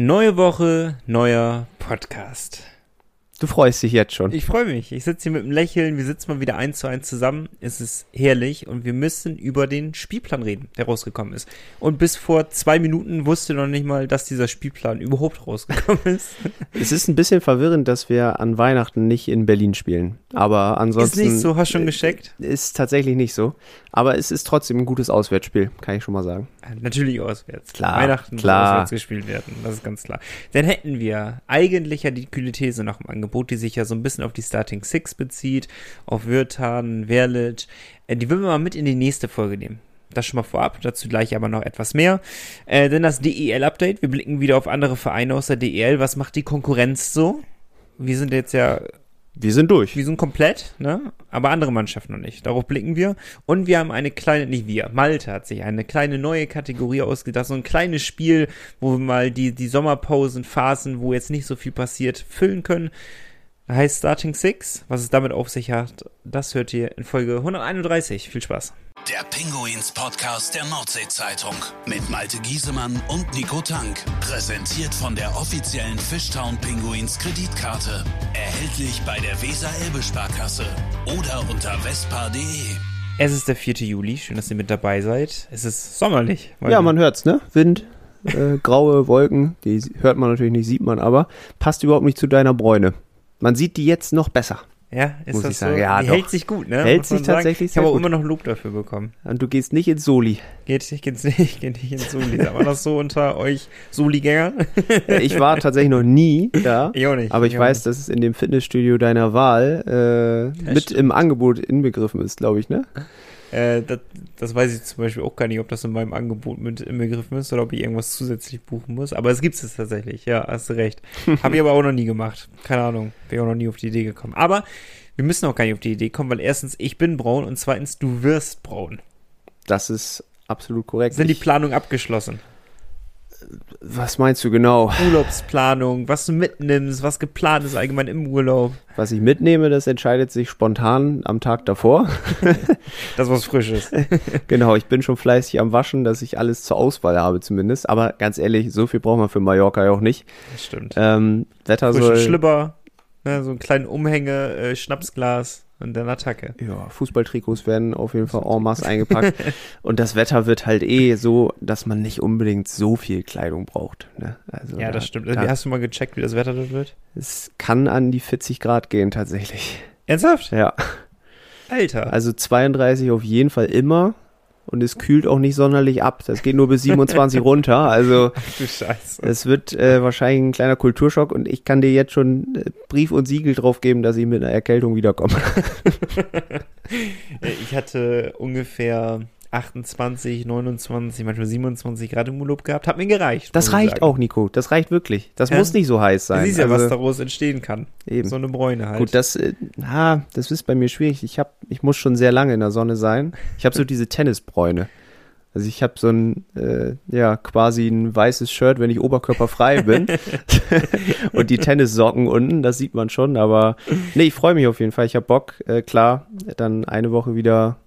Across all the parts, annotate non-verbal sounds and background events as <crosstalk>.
Neue Woche, neuer Podcast. Du freust dich jetzt schon. Ich freue mich. Ich sitze hier mit einem Lächeln. Wir sitzen mal wieder eins zu eins zusammen. Es ist herrlich und wir müssen über den Spielplan reden, der rausgekommen ist. Und bis vor zwei Minuten wusste noch nicht mal, dass dieser Spielplan überhaupt rausgekommen ist. <laughs> es ist ein bisschen verwirrend, dass wir an Weihnachten nicht in Berlin spielen. Aber ansonsten. Ist nicht so, hast du schon gescheckt? Ist tatsächlich nicht so. Aber es ist trotzdem ein gutes Auswärtsspiel, kann ich schon mal sagen. Natürlich auswärts. Klar. Weihnachten klar. muss auswärts gespielt werden. Das ist ganz klar. Dann hätten wir eigentlich ja die kühle These noch im Angebot Angebot, die sich ja so ein bisschen auf die Starting Six bezieht, auf Wirtan, Verlic. Äh, die würden wir mal mit in die nächste Folge nehmen. Das schon mal vorab, dazu gleich aber noch etwas mehr. Äh, dann das DEL-Update. Wir blicken wieder auf andere Vereine aus der DEL. Was macht die Konkurrenz so? Wir sind jetzt ja wir sind durch. Wir sind komplett, ne? Aber andere Mannschaften noch nicht. Darauf blicken wir. Und wir haben eine kleine, nicht wir, Malte hat sich eine kleine neue Kategorie ausgedacht. So ein kleines Spiel, wo wir mal die, die Sommerpausen, Phasen, wo jetzt nicht so viel passiert, füllen können heißt Starting Six. Was es damit auf sich hat, das hört ihr in Folge 131. Viel Spaß. Der Pinguins Podcast der Nordsee-Zeitung mit Malte Giesemann und Nico Tank. Präsentiert von der offiziellen Fishtown Pinguins Kreditkarte. Erhältlich bei der Weser-Elbe-Sparkasse oder unter vespa.de. Es ist der 4. Juli. Schön, dass ihr mit dabei seid. Es ist sommerlich. Ja, man hört's, ne? Wind, äh, <laughs> graue Wolken. Die hört man natürlich nicht, sieht man aber. Passt überhaupt nicht zu deiner Bräune. Man sieht die jetzt noch besser. Ja, ist muss das ich sagen. so? Ja, die doch. hält sich gut, ne? Hält sich sagen. tatsächlich Ich sehr habe auch gut. immer noch Lob dafür bekommen. Und du gehst nicht ins Soli. Geht, ich geht's nicht, <laughs> ich geh nicht ins Soli. Sagt man das so unter euch Soli-Gängern? Ich war tatsächlich noch nie da. <laughs> Ich auch nicht. Aber ich, auch weiß, dass es in dem Fitnessstudio deiner Wahl äh, mit im Angebot inbegriffen ist, glaube ich, ne? Äh, das, das weiß ich zum Beispiel auch gar nicht, ob das in meinem Angebot mit inbegriffen ist oder ob ich irgendwas zusätzlich buchen muss. Aber es gibt es tatsächlich, ja, hast du recht. <laughs> Habe ich aber auch noch nie gemacht. Keine Ahnung, bin auch noch nie auf die Idee gekommen. Aber wir müssen auch gar nicht auf die Idee kommen, weil erstens, ich bin braun und zweitens, du wirst braun. Das ist absolut korrekt. Sind die Planungen abgeschlossen? Was meinst du genau? Urlaubsplanung, was du mitnimmst, was geplant ist allgemein im Urlaub. Was ich mitnehme, das entscheidet sich spontan am Tag davor. <laughs> Das was Frisches. <laughs> genau, ich bin schon fleißig am Waschen, dass ich alles zur Auswahl habe zumindest. Aber ganz ehrlich, so viel braucht man für Mallorca ja auch nicht. Das stimmt. Ähm, Wetter Frischen soll... Schlipper, ne, so einen kleinen Umhänge, äh, Schnapsglas und dann Attacke. Ja, Fußballtrikots werden auf jeden Fall en masse <laughs> eingepackt. <laughs> Und das Wetter wird halt eh so, dass man nicht unbedingt so viel Kleidung braucht. Ne? Also Ja, da- das stimmt. Da, Hast du mal gecheckt, wie das Wetter dort wird? es kann an die 40 Grad gehen tatsächlich. Ernsthaft? Ja, Alter. also 32 auf jeden Fall immer. Und es kühlt auch nicht sonderlich ab. Das geht nur bis 27 <laughs> runter. Also es wird äh, wahrscheinlich ein kleiner Kulturschock. Und ich kann dir jetzt schon äh, Brief und Siegel drauf geben, dass ich mit einer Erkältung wiederkomme. <laughs> Ich hatte ungefähr 28, 29, manchmal 27 Grad im Urlaub gehabt. Hat mir gereicht. Das reicht sagen. auch, Nico. Das reicht wirklich. Das Ja. muss nicht so heiß Du sein. siehst ja, Also- was daraus entstehen kann. Eben. So eine Bräune halt. Gut, das, äh, na, das ist bei mir schwierig. Ich hab, ich muss schon sehr lange in der Sonne sein. Ich habe so diese Tennisbräune. Also ich habe so ein, äh, ja, quasi ein weißes Shirt, wenn ich oberkörperfrei bin. <laughs> Und die Tennissocken unten, das sieht man schon. Aber nee, ich freue mich auf jeden Fall. Ich habe Bock, äh, klar, dann eine Woche wieder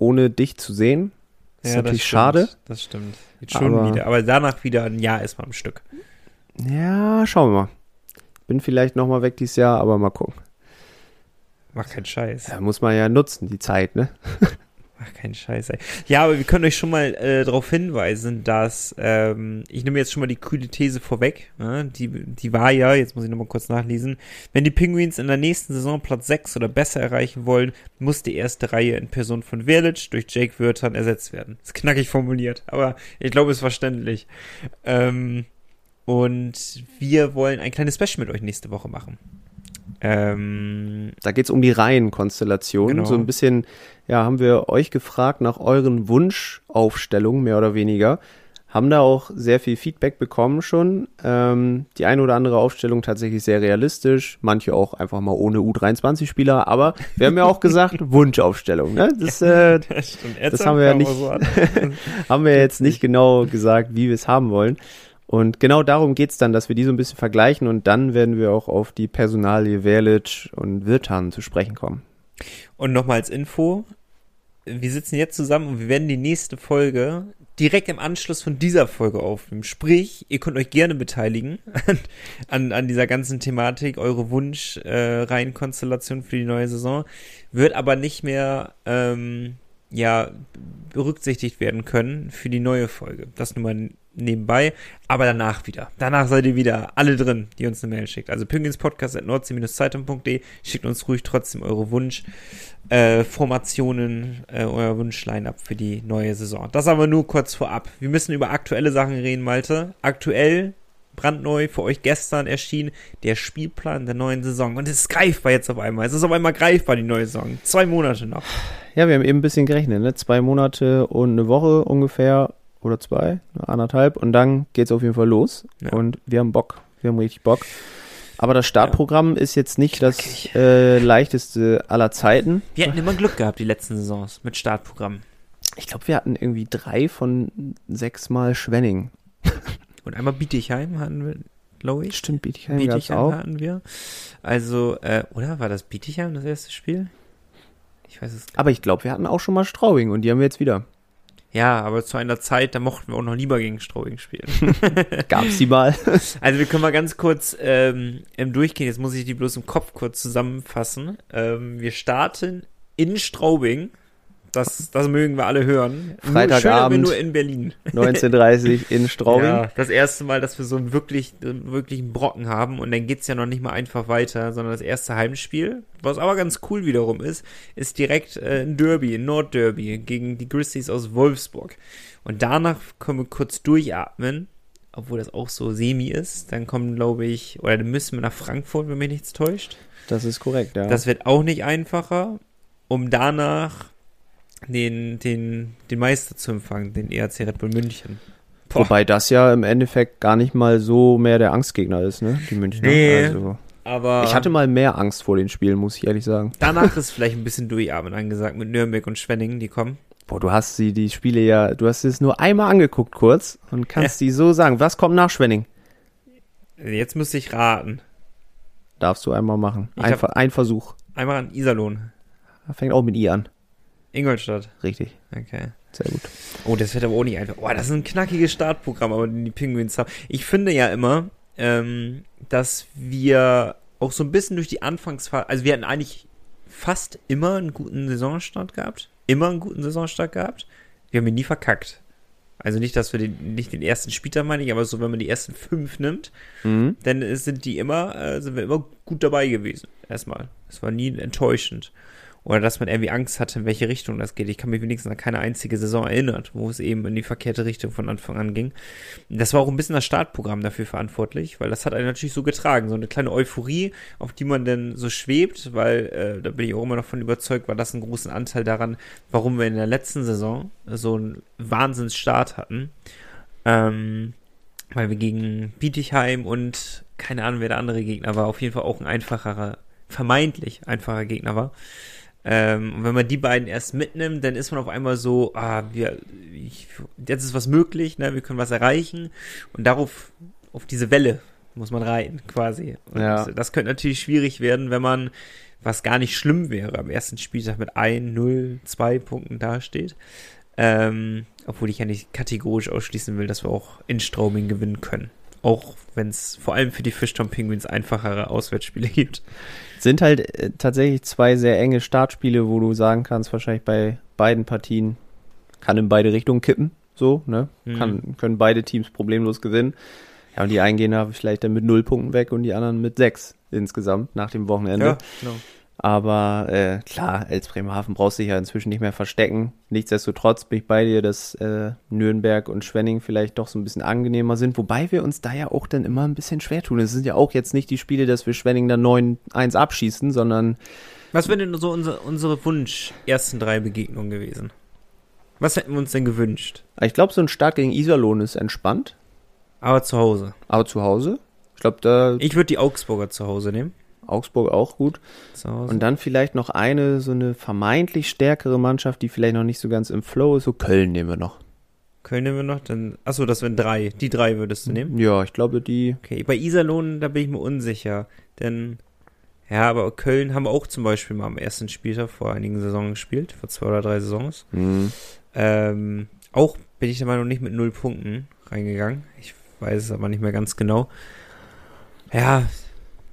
ohne dich zu sehen. Ist Ja, natürlich das schade. Das stimmt. Jetzt schon Aber- wieder. Aber danach wieder ein Jahr erstmal am Stück. Ja, schauen wir mal. Bin vielleicht noch mal weg dieses Jahr, aber mal gucken. Mach keinen Scheiß. Da muss man ja nutzen, die Zeit, ne? <laughs> Ach, kein Scheiß, ey. Ja, aber wir können euch schon mal äh, darauf hinweisen, dass, ähm, ich nehme jetzt schon mal die kühle These vorweg, ne? die, die war ja, jetzt muss ich nochmal kurz nachlesen, wenn die Penguins in der nächsten Saison Platz 6 oder besser erreichen wollen, muss die erste Reihe in Person von Verlic durch Jake Wörtern ersetzt werden. ist knackig formuliert, aber ich glaube, es ist verständlich. Ähm, und wir wollen ein kleines Special mit euch nächste Woche machen. Ähm, Da geht's um die Reihenkonstellation. Genau. So ein bisschen, ja, haben wir euch gefragt nach euren Wunschaufstellungen, mehr oder weniger. Haben da auch sehr viel Feedback bekommen schon. Ähm, die eine oder andere Aufstellung tatsächlich sehr realistisch, manche auch einfach mal ohne U23-Spieler, aber wir haben ja auch gesagt, <laughs> Wunschaufstellung. Ne? Das äh, das. Das haben wir ja nicht- so <laughs> haben wir jetzt nicht genau gesagt, wie wir es haben wollen. Und genau darum geht's dann, dass wir die so ein bisschen vergleichen und dann werden wir auch auf die Personalie Verlic und Wirtan zu sprechen kommen. Und nochmal als Info, wir sitzen jetzt zusammen und wir werden die nächste Folge direkt im Anschluss von dieser Folge aufnehmen. Sprich, ihr könnt euch gerne beteiligen an, an, an dieser ganzen Thematik, eure Wunsch-Reihenkonstellation äh, für die neue Saison. Wird aber nicht mehr ähm, ja, berücksichtigt werden können für die neue Folge. Das nur mal nebenbei, aber danach wieder. Danach seid ihr wieder alle drin, die uns eine Mail schickt. Also pinguinspodcast.nordsee-zeitung.de schickt uns ruhig trotzdem eure Wunsch äh, Formationen, äh, euer Wunsch-Line-Up für die neue Saison. Das aber nur kurz vorab. Wir müssen über aktuelle Sachen reden, Malte. Aktuell brandneu für euch gestern erschienen, der Spielplan der neuen Saison. Und es ist greifbar jetzt auf einmal. Es ist auf einmal greifbar, die neue Saison. Zwei Monate noch. Ja, wir haben eben ein bisschen gerechnet, ne? Zwei Monate und eine Woche ungefähr oder zwei, anderthalb. Und dann geht's auf jeden Fall los. Ja. Und wir haben Bock. Wir haben richtig Bock. Aber das Startprogramm ja. ist jetzt nicht Knackig. das äh, leichteste aller Zeiten. Wir hatten immer Glück gehabt, die letzten Saisons mit Startprogramm. Ich glaube, wir hatten irgendwie drei von sechs Mal Schwenning. <laughs> Und einmal Bietigheim hatten wir, glaube ich. Stimmt, Bietigheim, Bietigheim auch. hatten wir. Also, äh, oder war das Bietigheim das erste Spiel? Ich weiß es nicht. Aber ich glaube, wir hatten auch schon mal Straubing und die haben wir jetzt wieder. Ja, aber zu einer Zeit, da mochten wir auch noch lieber gegen Straubing spielen. <laughs> Gab's die mal? <laughs> also wir können mal ganz kurz ähm, im Durchgehen, jetzt muss ich die bloß im Kopf kurz zusammenfassen. Ähm, wir starten in Straubing das, das mögen wir alle hören. Freitagabend. Nur, nur in Berlin. <laughs> 19.30 in Straubing. Ja, das erste Mal, dass wir so einen wirklich, wirklichen Brocken haben und dann geht's ja noch nicht mal einfach weiter, sondern das erste Heimspiel, was aber ganz cool wiederum ist, ist direkt äh, ein Derby, ein Nordderby gegen die Grizzlies aus Wolfsburg. Und danach können wir kurz durchatmen, obwohl das auch so semi ist. Dann kommen, glaube ich, oder dann müssen wir nach Frankfurt, wenn mich nichts täuscht. Das ist korrekt, ja. Das wird auch nicht einfacher, um danach den, den, den Meister zu empfangen, den ERC Red Bull München. Boah. Wobei das ja im Endeffekt gar nicht mal so mehr der Angstgegner ist, ne? Die Münchner. Nee, also, aber ich hatte mal mehr Angst vor den Spielen, muss ich ehrlich sagen. Danach ist vielleicht ein bisschen durchatmen angesagt mit Nürnberg und Schwenningen, die kommen. Boah, du hast sie, die Spiele ja, du hast es nur einmal angeguckt kurz und kannst ja. die so sagen. Was kommt nach Schwenning? Jetzt müsste ich raten. Darfst du einmal machen. Ein, ein Versuch. Einmal an Iserlohn. Fängt auch mit I an. Ingolstadt. Richtig. Okay. Sehr gut. Oh, das wird aber auch nicht einfach. Oh, das ist ein knackiges Startprogramm, aber die Penguins haben. Ich finde ja immer, ähm, dass wir auch so ein bisschen durch die Anfangsphase, also wir hatten eigentlich fast immer einen guten Saisonstart gehabt. Immer einen guten Saisonstart gehabt. Wir haben ihn nie verkackt. Also nicht, dass wir den, nicht den ersten Spieltag meine ich, aber so, wenn man die ersten fünf nimmt, mhm. dann sind die immer, äh, sind wir immer gut dabei gewesen. Erstmal. Es war nie enttäuschend oder dass man irgendwie Angst hatte, in welche Richtung das geht. Ich kann mich wenigstens an keine einzige Saison erinnern, wo es eben in die verkehrte Richtung von Anfang an ging. Das war auch ein bisschen das Startprogramm dafür verantwortlich, weil das hat einen natürlich so getragen, so eine kleine Euphorie, auf die man dann so schwebt, weil äh, da bin ich auch immer noch von überzeugt, war das einen großen Anteil daran, warum wir in der letzten Saison so einen Wahnsinnsstart hatten. Ähm, weil wir gegen Bietigheim und keine Ahnung, wer der andere Gegner war, auf jeden Fall auch ein einfacherer, vermeintlich einfacher Gegner war. Ähm, und wenn man die beiden erst mitnimmt, dann ist man auf einmal so, ah, wir, ich, jetzt ist was möglich, ne, wir können was erreichen. Und darauf, auf diese Welle muss man reiten, quasi. Und ja. das könnte natürlich schwierig werden, wenn man, was gar nicht schlimm wäre, am ersten Spieltag mit 1, 0, 2 Punkten dasteht. Ähm, obwohl ich ja nicht kategorisch ausschließen will, dass wir auch in Straubing gewinnen können. Auch wenn es vor allem für die Fishtown Penguins einfachere Auswärtsspiele <laughs> gibt. Sind halt äh, tatsächlich zwei sehr enge Startspiele, wo du sagen kannst, wahrscheinlich bei beiden Partien kann in beide Richtungen kippen. So, ne? Mhm. Kann, können beide Teams problemlos gewinnen. Ja, und die einen gehen da vielleicht dann mit null Punkten weg und die anderen mit sechs insgesamt nach dem Wochenende. Ja, genau. Aber äh, klar, als Bremerhaven brauchst du dich ja inzwischen nicht mehr verstecken. Nichtsdestotrotz bin ich bei dir, dass äh, Nürnberg und Schwenning vielleicht doch so ein bisschen angenehmer sind, wobei wir uns da ja auch dann immer ein bisschen schwer tun. Es sind ja auch jetzt nicht die Spiele, dass wir Schwenning dann 9-1 abschießen, sondern. Was wären denn so unsere, unsere Wunsch ersten drei Begegnungen gewesen? Was hätten wir uns denn gewünscht? Ich glaube, so ein Start gegen Iserlohn ist entspannt. Aber zu Hause. Aber zu Hause? Ich glaube, da. Ich würde die Augsburger zu Hause nehmen. Augsburg auch gut. Und dann vielleicht noch eine, so eine vermeintlich stärkere Mannschaft, die vielleicht noch nicht so ganz im Flow ist. So Köln nehmen wir noch. Köln nehmen wir noch, dann, achso, das wären drei. Die drei würdest du nehmen? Ja, ich glaube, die. Okay, bei Iserlohn, da bin ich mir unsicher, denn, Ja, aber Köln haben auch zum Beispiel mal am ersten Spieltag vor einigen Saisonen gespielt, vor zwei oder drei Saisons. Mhm. Ähm, auch bin ich der Meinung nicht mit null Punkten reingegangen. Ich weiß es aber nicht mehr ganz genau. Ja,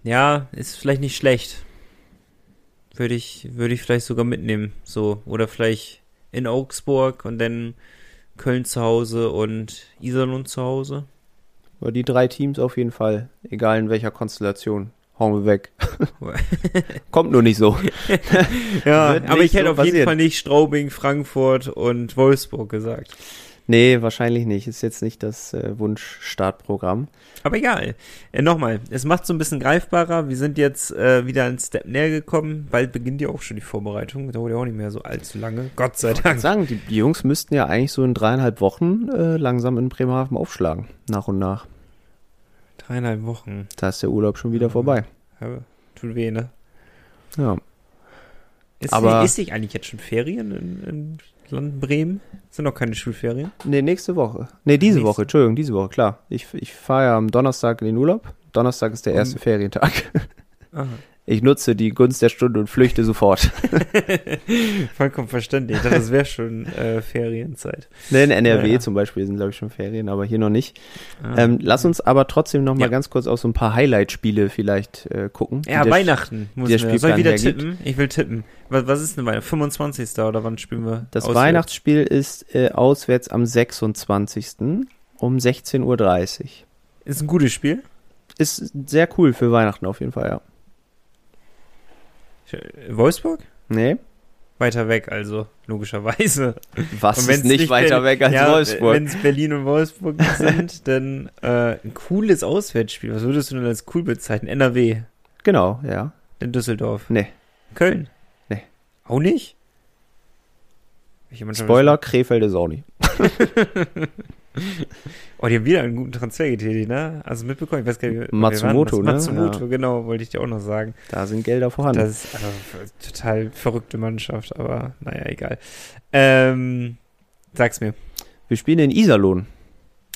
ja, ist vielleicht nicht schlecht. Würde ich, würde ich vielleicht sogar mitnehmen. So, oder vielleicht in Augsburg und dann Köln zu Hause und Iserlohn zu Hause. Aber die drei Teams auf jeden Fall, egal in welcher Konstellation. Hauen wir weg. <laughs> Kommt nur nicht so. Ja, aber ich hätte so auf jeden passieren. Fall nicht Straubing, Frankfurt und Wolfsburg gesagt. Nee, wahrscheinlich nicht. Ist jetzt nicht das äh, Wunsch-Startprogramm. Aber egal. Äh, Nochmal, es macht so ein bisschen greifbarer. Wir sind jetzt äh, wieder einen Step näher gekommen. Bald beginnt ja auch schon die Vorbereitung. Dauert ja auch nicht mehr so allzu lange. Gott sei Ich Dank. sagen, die, die Jungs müssten ja eigentlich so in dreieinhalb Wochen äh, langsam in Bremerhaven aufschlagen. Nach und nach. Dreieinhalb Wochen. Da ist der Urlaub schon wieder vorbei. Ja, tut weh, ne? Ja. Ist, Aber- ist nicht eigentlich jetzt schon Ferien in, in Land Bremen? Sind noch keine Schulferien? Nee, nächste Woche. Nee, diese Nächste. Woche, Entschuldigung, diese Woche, klar. Ich, ich fahre ja am Donnerstag in den Urlaub. Donnerstag ist der Um- erste Ferientag. <laughs> Aha. Ich nutze die Gunst der Stunde und flüchte sofort. <laughs> <laughs> Vollkommen verständlich. Ich dachte, das wäre schon äh, Ferienzeit. Nee, in NRW Ja. zum Beispiel sind, glaube ich, schon Ferien, aber hier noch nicht. Ah. Ähm, lass uns aber trotzdem noch mal Ja. ganz kurz auf so ein paar Highlight-Spiele vielleicht äh, gucken. ja, der- Weihnachten muss der ich Soll ich wieder hergibt. tippen? Ich will tippen. Was, was ist denn Weihnachten? 25. oder wann spielen wir? Das auswärts? Weihnachtsspiel ist äh, auswärts am 26. um 16.30 Uhr. Ist ein gutes Spiel. Ist sehr cool für Weihnachten auf jeden Fall, ja. Wolfsburg? Nee, Weiter weg, also, logischerweise. was ist nicht, weiter weg als ja, Wolfsburg? Wenn es Berlin und Wolfsburg <laughs> sind, dann äh, ein cooles Auswärtsspiel. Was würdest du denn als cool bezeichnen? NRW, Genau, ja. in Düsseldorf, Nee. Köln? Nee. Auch nicht? Spoiler, Krefeld ist auch nicht. <laughs> <laughs> Oh, die haben wieder einen guten Transfer getätigt, ne? Also mitbekommen, ich weiß gar nicht. Matsumoto, war denn das? ne? Matsumoto, Ja. genau, wollte ich dir auch noch sagen. Da sind Gelder vorhanden. Das ist also, total verrückte Mannschaft, aber naja, egal. Ähm, sag's mir. Wir spielen in Iserlohn.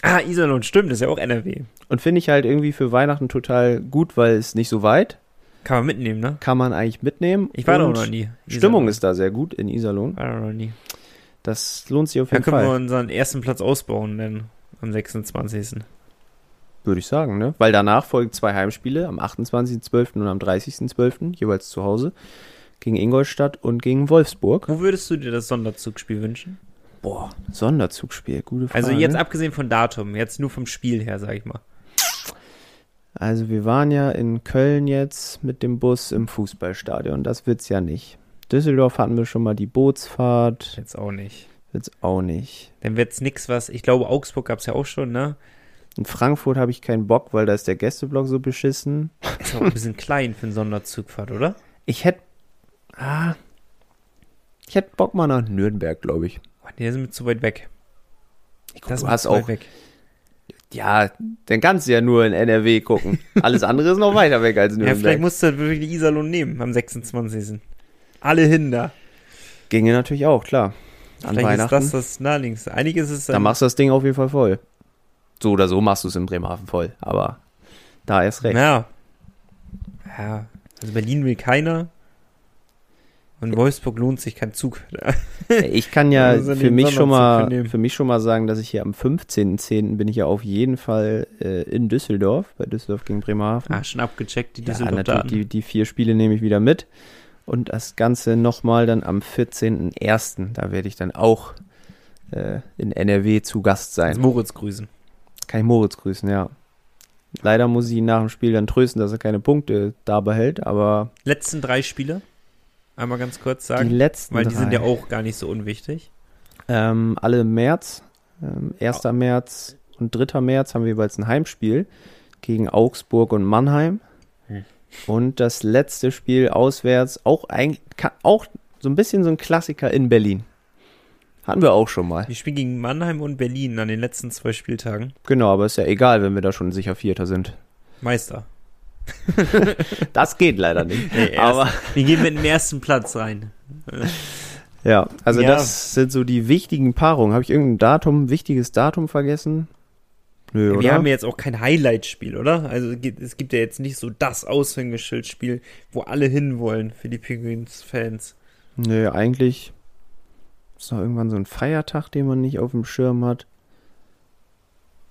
Ah, Iserlohn, stimmt, das ist ja auch NRW. Und finde ich halt irgendwie für Weihnachten total gut, weil es nicht so weit. Kann man mitnehmen, ne? Kann man eigentlich mitnehmen. Ich war da noch nie. Stimmung Iserlohn. ist da sehr gut in Iserlohn. War da noch nie. Das lohnt sich auf Da jeden können wir Fall, unseren ersten Platz ausbauen, denn am 26. würde ich sagen, ne? Weil danach folgen zwei Heimspiele am 28.12. und am 30.12. jeweils zu Hause gegen Ingolstadt und gegen Wolfsburg. Wo würdest du dir das Sonderzugspiel wünschen? Boah, Sonderzugspiel, gute Frage. Also jetzt abgesehen von Datum, jetzt nur vom Spiel her, sag ich mal. Also wir waren ja in Köln jetzt mit dem Bus im Fußballstadion. Das wird's ja nicht. Düsseldorf hatten wir schon mal die Bootsfahrt. Jetzt auch nicht. Wird's auch nicht. Dann wird's nix was. Ich glaube, Augsburg gab's ja auch schon, ne? In Frankfurt habe ich keinen Bock, weil da ist der Gästeblock so beschissen. Ist auch ein bisschen klein für einen Sonderzugfahrt, oder? Ich hätte. Ah, ich hätte Bock mal nach Nürnberg, glaube ich. Oh, nee, da sind wir zu weit weg. Ich Das ist du hast zu weit auch. weg. Ja, dann kannst du ja nur in NRW gucken. Alles andere ist noch weiter weg als Ja, vielleicht Nürnberg. musst du wirklich die Iserlohn nehmen am 26. Alle hin da. Ginge natürlich auch, klar. An vielleicht Weihnachten. ist das das naheliegendste. Einiges ist da machst du das Ding auf jeden Fall voll. So oder so machst du es in Bremerhaven voll. Aber da erst recht. Ja. Ja. Also Berlin will keiner. Und Wolfsburg lohnt sich kein Zug. Ich kann ja <laughs> Also für mich schon mal für mich schon mal sagen, dass ich hier am 15.10. bin ich ja auf jeden Fall äh, in Düsseldorf, bei Düsseldorf gegen Bremerhaven. Ah, schon abgecheckt, die ja, Düsseldorf natürlich, die, die vier Spiele nehme ich wieder mit. Und das Ganze nochmal dann am 14.01. Da werde ich dann auch äh, in NRW zu Gast sein. Moritz grüßen. Kann ich Moritz grüßen, ja. Leider muss ich ihn nach dem Spiel dann trösten, dass er keine Punkte da behält, aber Letzten drei Spiele. Einmal ganz kurz die sagen. letzten Weil die sind drei, ja auch gar nicht so unwichtig. ähm, alle im März, ähm, 1. März und 3. März haben wir jeweils ein Heimspiel gegen Augsburg und Mannheim. Hm. Und das letzte Spiel auswärts, auch, ein, auch so ein bisschen so ein Klassiker in Berlin. Hatten wir auch schon mal. Wir spielen gegen Mannheim und Berlin an den letzten zwei Spieltagen. Genau, aber ist ja egal, wenn wir da schon sicher Vierter sind. Meister. <laughs> Das geht leider nicht. Nee, aber Wir gehen mit dem ersten Platz rein. ja, also Ja. das sind so die wichtigen Paarungen. Habe ich irgendein Datum, wichtiges Datum vergessen? Nö, Wir haben ja jetzt auch kein Highlight-Spiel, oder? Also es gibt- es gibt ja jetzt nicht so das Aushängeschildspiel, wo alle hinwollen für die Penguins-Fans. Nö, eigentlich ist noch irgendwann so ein Feiertag, den man nicht auf dem Schirm hat.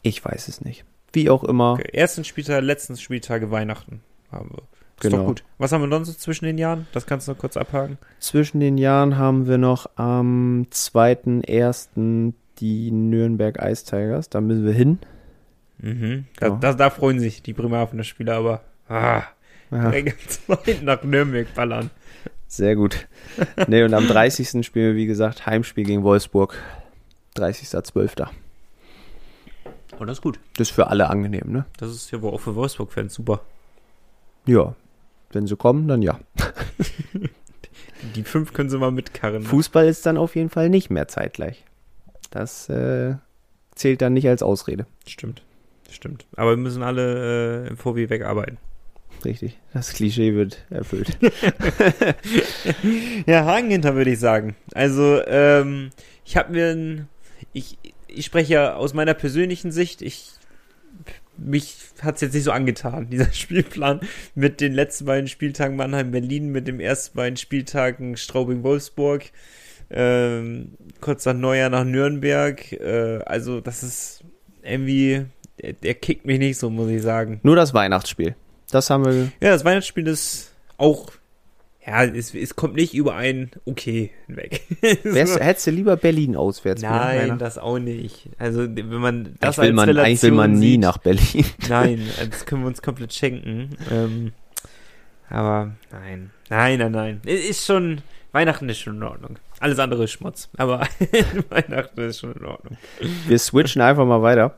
Ich weiß es nicht. Wie auch immer. Okay, ersten Spieltag, letzten Spieltage Weihnachten haben wir. Ist Genau. doch gut. Was haben wir sonst so zwischen den Jahren? Das kannst du noch kurz abhaken. Zwischen den Jahren haben wir noch am 2.1. die Nürnberg Ice Tigers. Da müssen wir hin. Mhm. Da, Ja. da, da freuen sich die Bremerhavener Spieler aber. Ah, Ja, zweiten nach Nürnberg ballern. sehr gut. nee, und am 30. spielen wir, wie gesagt, Heimspiel gegen Wolfsburg. 30.12. Oh, das ist gut. Das ist für alle angenehm, ne? Das ist ja wohl auch für Wolfsburg-Fans super. Ja. Wenn sie kommen, dann ja. <laughs> Die fünf können sie mal mitkarren. ne? Fußball ist dann auf jeden Fall nicht mehr zeitgleich. Das äh, zählt dann nicht als Ausrede. Stimmt. Stimmt. Aber wir müssen alle äh, im VW wegarbeiten. Richtig. Das Klischee wird erfüllt. <laughs> Ja, Haken hinter würde ich sagen. Also, ähm, ich habe mir ein, ich, ich spreche ja aus meiner persönlichen Sicht, ich, mich hat's jetzt nicht so angetan, <laughs> dieser Spielplan mit den letzten beiden Spieltagen Mannheim-Berlin, mit dem ersten beiden Spieltagen Straubing-Wolfsburg, ähm, kurz nach Neujahr nach Nürnberg, äh, also das ist irgendwie, der, der kickt mich nicht so, muss ich sagen. Nur das Weihnachtsspiel. Das haben wir. Ja, das Weihnachtsspiel ist auch, ja, es, es kommt nicht über ein okay hinweg. <laughs> Wärst, hättest du lieber Berlin auswärts? Nein, das auch nicht. Also, wenn man das eigentlich will, man, eigentlich will man Relation nie sieht- nach Berlin. <laughs> Nein, das können wir uns komplett schenken. Ähm, aber nein, nein, nein, nein. Ist schon, Weihnachten ist schon in Ordnung. Alles andere ist Schmutz. Aber <laughs> Weihnachten ist schon in Ordnung. Wir switchen einfach mal weiter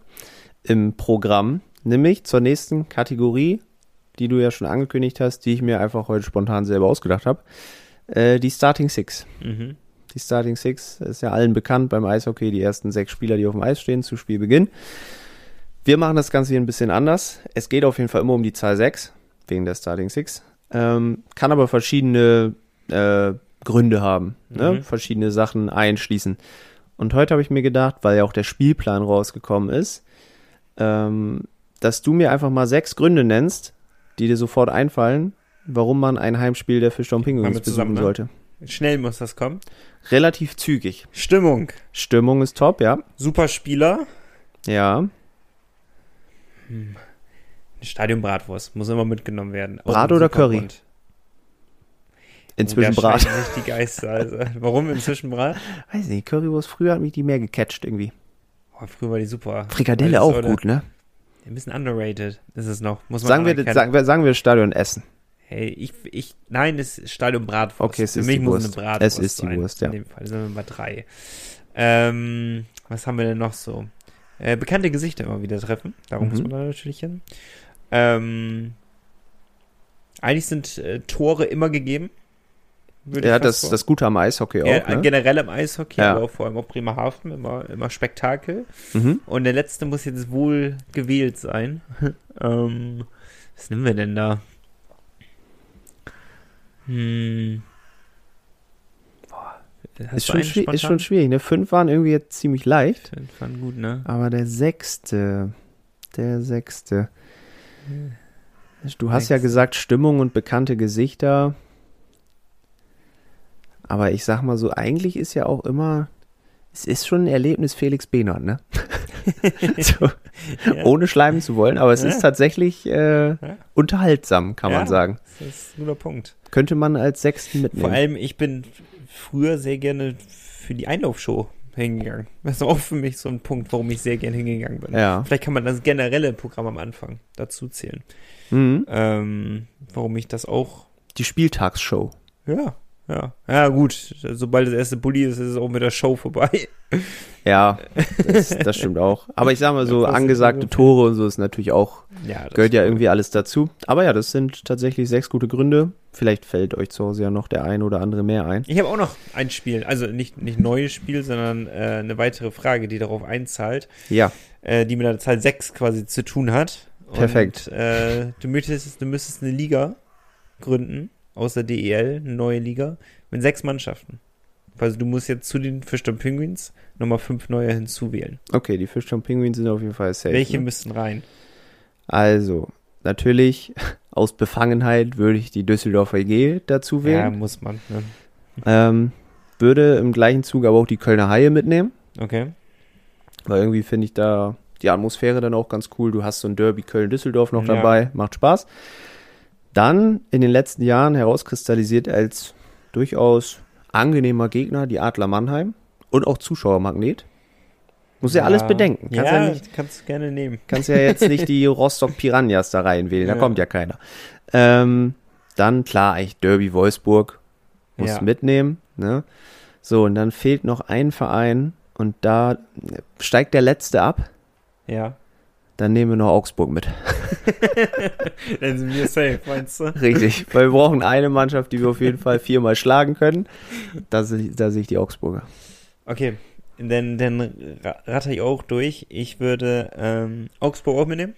im Programm, nämlich zur nächsten Kategorie, die du ja schon angekündigt hast, die ich mir einfach heute spontan selber ausgedacht habe. Äh, die Starting Six. Mhm. Die Starting Six ist ja allen bekannt beim Eishockey, die ersten sechs Spieler, die auf dem Eis stehen zu Spielbeginn. Wir machen das Ganze hier ein bisschen anders. Es geht auf jeden Fall immer um die Zahl 6, wegen der Starting Six. Ähm, kann aber verschiedene äh, Gründe haben, ne? Mhm. verschiedene Sachen einschließen. Und heute habe ich mir gedacht, weil ja auch der Spielplan rausgekommen ist, ähm, dass du mir einfach mal sechs Gründe nennst, die dir sofort einfallen, warum man ein Heimspiel der wir zusammen, besuchen ne? sollte. Schnell muss das kommen. Relativ zügig. Stimmung. Stimmung ist top, ja. Super Spieler. Ja. Stadion Bratwurst. Muss immer mitgenommen werden. Brat oder Supergrund. Inzwischen Oh, da Brat. sich die Geister. Also, warum inzwischen Brat? Weiß nicht, Currywurst früher hat mich die mehr gecatcht irgendwie. Oh, früher war die super. Frikadelle auch oder- gut, ne? Ein bisschen underrated ist es noch. Muss man Sagen wir, sagen, wir, sagen wir Stadion Essen. Hey, ich, ich, nein, es ist Stadion Bratwurst. Okay, es Für ist mich die muss Wurst. eine Bratwurst Es ist die. Wurst, ja. In dem Fall sind wir bei drei. Ähm, was haben wir denn noch so? Äh, bekannte Gesichter immer wieder treffen. Darum Mhm. muss man da natürlich hin. Ähm, eigentlich sind äh, Tore immer gegeben. Ja, das, das Gute am Eishockey ja, auch, ne? generell im Eishockey, Ja. aber auch vor allem auch Bremerhaven, immer, immer Spektakel. Mhm. Und der letzte muss jetzt wohl gewählt sein. <laughs> ähm, was nehmen wir denn da? Hm. Boah, Ist schon, ist schon schwierig, ne? Fünf waren irgendwie jetzt ziemlich leicht. Ich fand gut, ne? Aber der sechste, der sechste. Du hast ja Sechste. gesagt, Stimmung und bekannte Gesichter. Aber ich sag mal so, eigentlich ist ja auch immer, es ist schon ein Erlebnis Felix Behnert, ne? <laughs> so, Ja, Ohne schleimen zu wollen, aber es Ja. ist tatsächlich äh, Ja. unterhaltsam, kann man sagen. Das ist ein guter Punkt. Könnte man als sechsten Vor mitnehmen. allem, ich bin früher sehr gerne für die Einlaufshow hingegangen. Das ist auch für mich so ein Punkt, warum ich sehr gerne hingegangen bin. Ja. Vielleicht kann man das generelle Programm am Anfang dazu zählen. Mhm. Ähm, warum ich das auch Die Spieltagsshow. Ja, ja. Ja, gut. Sobald das erste Bulli ist, ist es auch mit der Show vorbei. Ja, <laughs> das, das stimmt auch. Aber ich sag mal so, angesagte. Tore und so ist natürlich auch, Ja, gehört ja irgendwie alles dazu. Aber ja, das sind tatsächlich sechs gute Gründe. Vielleicht fällt euch zu Hause ja noch der ein oder andere mehr ein. Ich habe auch noch ein Spiel, also nicht, nicht neues Spiel, sondern äh, eine weitere Frage, die darauf einzahlt, Ja, äh, die mit der Zahl 6 quasi zu tun hat. Perfekt. Und, äh, du, müsstest, du müsstest eine Liga gründen, aus der DEL, eine neue Liga, mit sechs Mannschaften. Also du musst jetzt zu den Fischtown Penguins nochmal fünf neue hinzuwählen. Okay, die Fischtown Penguins sind auf jeden Fall safe. Welche ne? müssten rein? Also, natürlich, <laughs> aus Befangenheit würde ich die Düsseldorfer EG dazu Ja, wählen. muss man. Ne? Ähm, würde im gleichen Zug aber auch die Kölner Haie mitnehmen, Okay. weil irgendwie finde ich da die Atmosphäre dann auch ganz cool. Du hast so ein Derby Köln-Düsseldorf noch Ja. dabei, macht Spaß. Dann in den letzten Jahren herauskristallisiert als durchaus angenehmer Gegner die Adler Mannheim und auch Zuschauermagnet. Muss ja, alles bedenken. Kannst ja, ja, nicht, kannst du gerne nehmen. kannst ja jetzt nicht die <laughs> Rostock Piranhas da reinwählen, da Ja. kommt ja keiner. Ähm, dann klar, eigentlich Derby Wolfsburg muss Ja. mitnehmen. Ne? So, und dann fehlt noch ein Verein und da steigt der letzte ab. Ja. Dann nehmen wir noch Augsburg mit. <laughs> Dann sind wir safe, meinst du? Richtig, <laughs> weil wir brauchen eine Mannschaft, die wir auf jeden Fall viermal schlagen können. Da, da sehe ich die Augsburger. Okay, dann, dann ra- ratter ich auch durch. Ich würde ähm, Augsburg auch mitnehmen.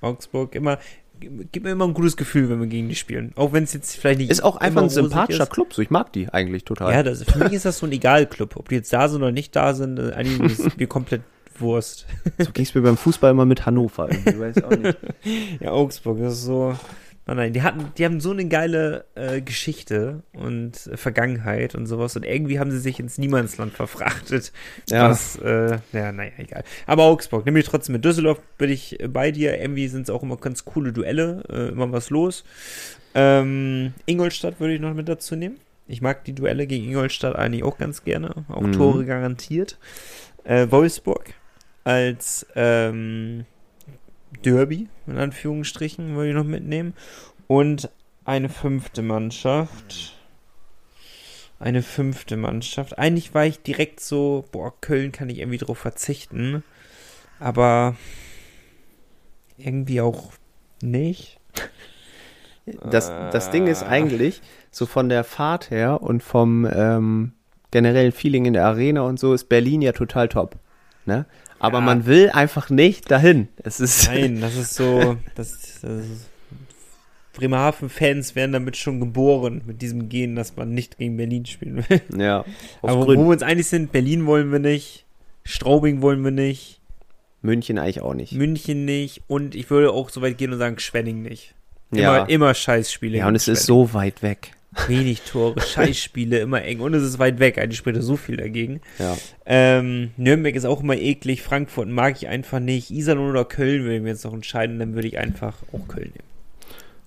Augsburg immer, gibt mir immer ein gutes Gefühl, wenn wir gegen die spielen. Auch wenn es jetzt vielleicht nicht Ist auch einfach ein sympathischer ist. Club, so ich mag die eigentlich total. Ja, das, für mich ist das so ein Egal-Club. Ob die jetzt da sind oder nicht da sind, äh, eigentlich <laughs> ist mir komplett Wurst. So ging es mir beim Fußball immer mit Hannover. irgendwie, <laughs> weiß ich auch nicht. Ja, Augsburg, das ist so. Nein, nein, die hatten, die haben so eine geile äh, Geschichte und Vergangenheit und sowas und irgendwie haben sie sich ins Niemandsland verfrachtet. Ja. Was, äh, ja, naja, egal. Aber Augsburg, nehme ich trotzdem mit. Düsseldorf bin ich äh, bei dir. Irgendwie sind es auch immer ganz coole Duelle, äh, immer was los. Ähm, Ingolstadt würde ich noch mit dazu nehmen. Ich mag die Duelle gegen Ingolstadt eigentlich auch ganz gerne. Auch Mhm. Tore garantiert. Äh, Wolfsburg als ähm, Derby, in Anführungsstrichen, würde ich noch mitnehmen. Und eine fünfte Mannschaft. Eine fünfte Mannschaft. Eigentlich war ich direkt so, boah, Köln kann ich irgendwie drauf verzichten. Aber irgendwie auch nicht. <laughs> Das, das Ding ist eigentlich, so von der Fahrt her und vom ähm, generellen Feeling in der Arena und so, ist Berlin ja total top. Ne? Aber Ja. man will einfach nicht dahin. Es ist. Nein, <laughs> das ist so, das, das ist, Bremerhaven-Fans werden damit schon geboren, mit diesem Gen, dass man nicht gegen Berlin spielen will. Ja. <laughs> Aber wo wir uns einig sind, Berlin wollen wir nicht, Straubing wollen wir nicht, München eigentlich auch nicht. München nicht und ich würde auch so weit gehen und sagen, Schwenning nicht. Immer, Ja. immer Scheißspiele. Ja, und es ist Schwenning. so weit weg. Wenig Tore, <laughs> Scheißspiele, immer eng und es ist weit weg. Eigentlich spricht da so viel dagegen. Ja. Ähm, Nürnberg ist auch immer eklig, Frankfurt mag ich einfach nicht. Iserlohn oder Köln würde ich mir jetzt noch entscheiden, dann würde ich einfach auch Köln nehmen.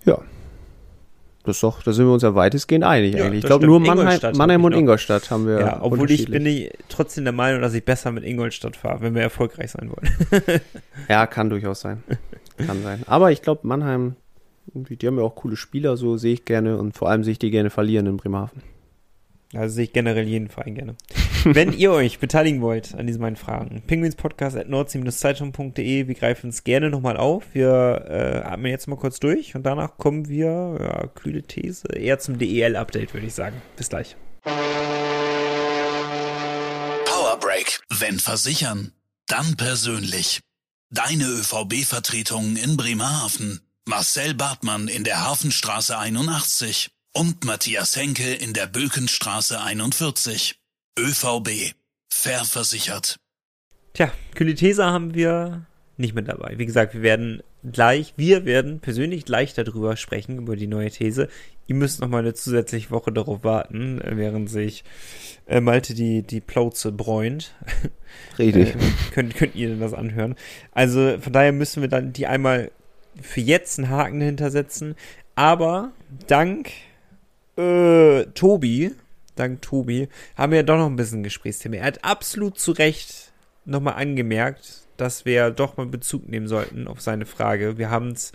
Ja. Das doch, da sind wir uns ja weitestgehend einig Ja, eigentlich. Ich glaube, nur Mannheim, Mannheim und. Ingolstadt haben wir. Ja, obwohl ich bin ich trotzdem der Meinung, dass ich besser mit Ingolstadt fahre, wenn wir erfolgreich sein wollen. Ja, kann durchaus sein. kann sein. Aber ich glaube, Mannheim, irgendwie, die haben ja auch coole Spieler, so sehe ich gerne. Und vor allem sehe ich die gerne verlieren in Bremerhaven. Also sehe ich generell jeden Verein gerne. <laughs> Wenn ihr euch beteiligen wollt an diesen meinen Fragen, penguinspodcast.nordsee-zeitung.de, wir greifen es gerne nochmal auf. Wir äh, atmen jetzt mal kurz durch und danach kommen wir, ja, kühle These, eher zum DEL-Update, würde ich sagen. Bis gleich. Powerbreak. Wenn versichern, dann persönlich. Deine ÖVB-Vertretung in Bremerhaven. Marcel Bartmann in der Hafenstraße 81 und Matthias Henke in der Bökenstraße 41. ÖVB. Fair versichert. Tja, kühle These haben wir nicht mit dabei. Wie gesagt, wir werden gleich, wir werden persönlich gleich darüber sprechen, über die neue These. Ihr müsst noch mal eine zusätzliche Woche darauf warten, äh, während sich äh, Malte die, die Plauze bräunt. Richtig. <laughs> Äh, könnt, könnt ihr denn das anhören? Also von daher müssen wir dann die einmal für jetzt einen Haken dahinter setzen. Aber dank äh, Tobi, dank Tobi, haben wir ja doch noch ein bisschen Gesprächsthema. Er hat absolut zu Recht nochmal angemerkt, dass wir doch mal Bezug nehmen sollten auf seine Frage. Wir haben es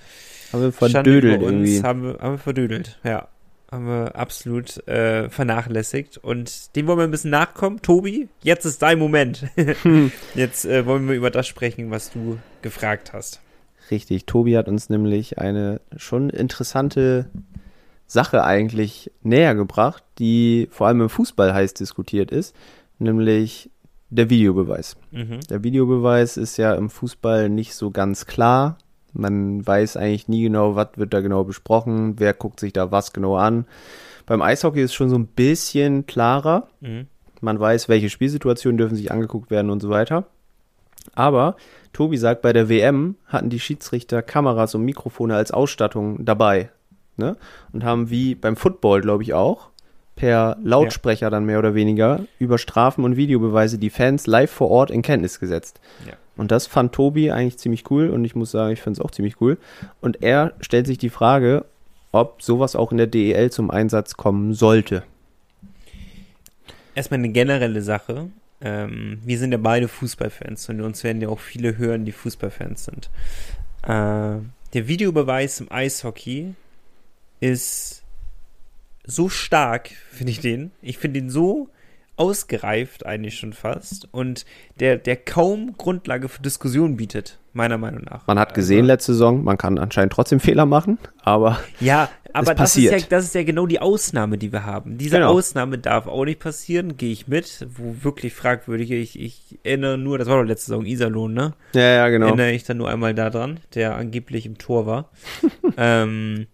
Haben wir verdödelt uns, irgendwie. Haben wir, haben wir verdödelt, ja. Haben wir absolut äh, vernachlässigt. Und dem wollen wir ein bisschen nachkommen. Tobi, jetzt ist dein Moment. <laughs> jetzt äh, wollen wir über das sprechen, was du gefragt hast. Richtig. Tobi hat uns nämlich eine schon interessante Sache eigentlich näher gebracht, die vor allem im Fußball heiß diskutiert ist, nämlich der Videobeweis. Mhm. Der Videobeweis ist ja im Fußball nicht so ganz klar. Man weiß eigentlich nie genau, was wird da genau besprochen, wer guckt sich da was genau an. Beim Eishockey ist schon so ein bisschen klarer. Mhm. Man weiß, welche Spielsituationen dürfen sich angeguckt werden und so weiter. Aber Tobi sagt, bei der WM hatten die Schiedsrichter Kameras und Mikrofone als Ausstattung dabei. Ne? Und haben wie beim Football, glaube ich, auch, per Lautsprecher ja. dann mehr oder weniger über Strafen und Videobeweise die Fans live vor Ort in Kenntnis gesetzt. Ja. Und das fand Tobi eigentlich ziemlich cool und ich muss sagen, ich finde es auch ziemlich cool. Und er stellt sich die Frage, ob sowas auch in der DEL zum Einsatz kommen sollte. Erstmal eine generelle Sache. Ähm, wir sind ja beide Fußballfans und uns werden ja auch viele hören, die Fußballfans sind. Äh, der Videobeweis im Eishockey ist so stark, finde ich den. Ich finde ihn so ausgereift eigentlich schon fast und der, der kaum Grundlage für Diskussion bietet, meiner Meinung nach. Man hat gesehen also, letzte Saison, man kann anscheinend trotzdem Fehler machen, aber ja, <laughs> aber das ist ja das ist ja genau die Ausnahme, die wir haben. Diese genau. Ausnahme darf auch nicht passieren, gehe ich mit, wo wirklich fragwürdig ich ich erinnere nur, das war doch letzte Saison Iserlohn, ne? Ja, ja, genau. Erinnere ich dann nur einmal daran, der angeblich im Tor war. <laughs> ähm,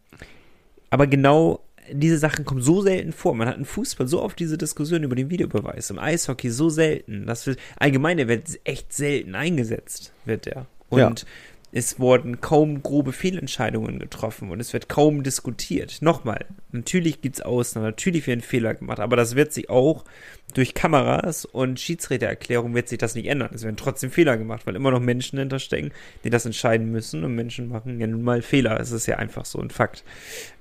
aber genau diese Sachen kommen so selten vor. Man hat im Fußball so oft diese Diskussion über den Videobeweis. Im Eishockey so selten. Das wird, allgemein, der wird echt selten eingesetzt, wird der. Und ja. es wurden kaum grobe Fehlentscheidungen getroffen und es wird kaum diskutiert. Nochmal, natürlich gibt es Ausnahmen, natürlich werden Fehler gemacht, aber das wird sich auch durch Kameras und Schiedsrichtererklärungen wird sich das nicht ändern. Es werden trotzdem Fehler gemacht, weil immer noch Menschen hinterstecken, die das entscheiden müssen und Menschen machen ja nun mal Fehler. Es ist ja einfach so ein Fakt.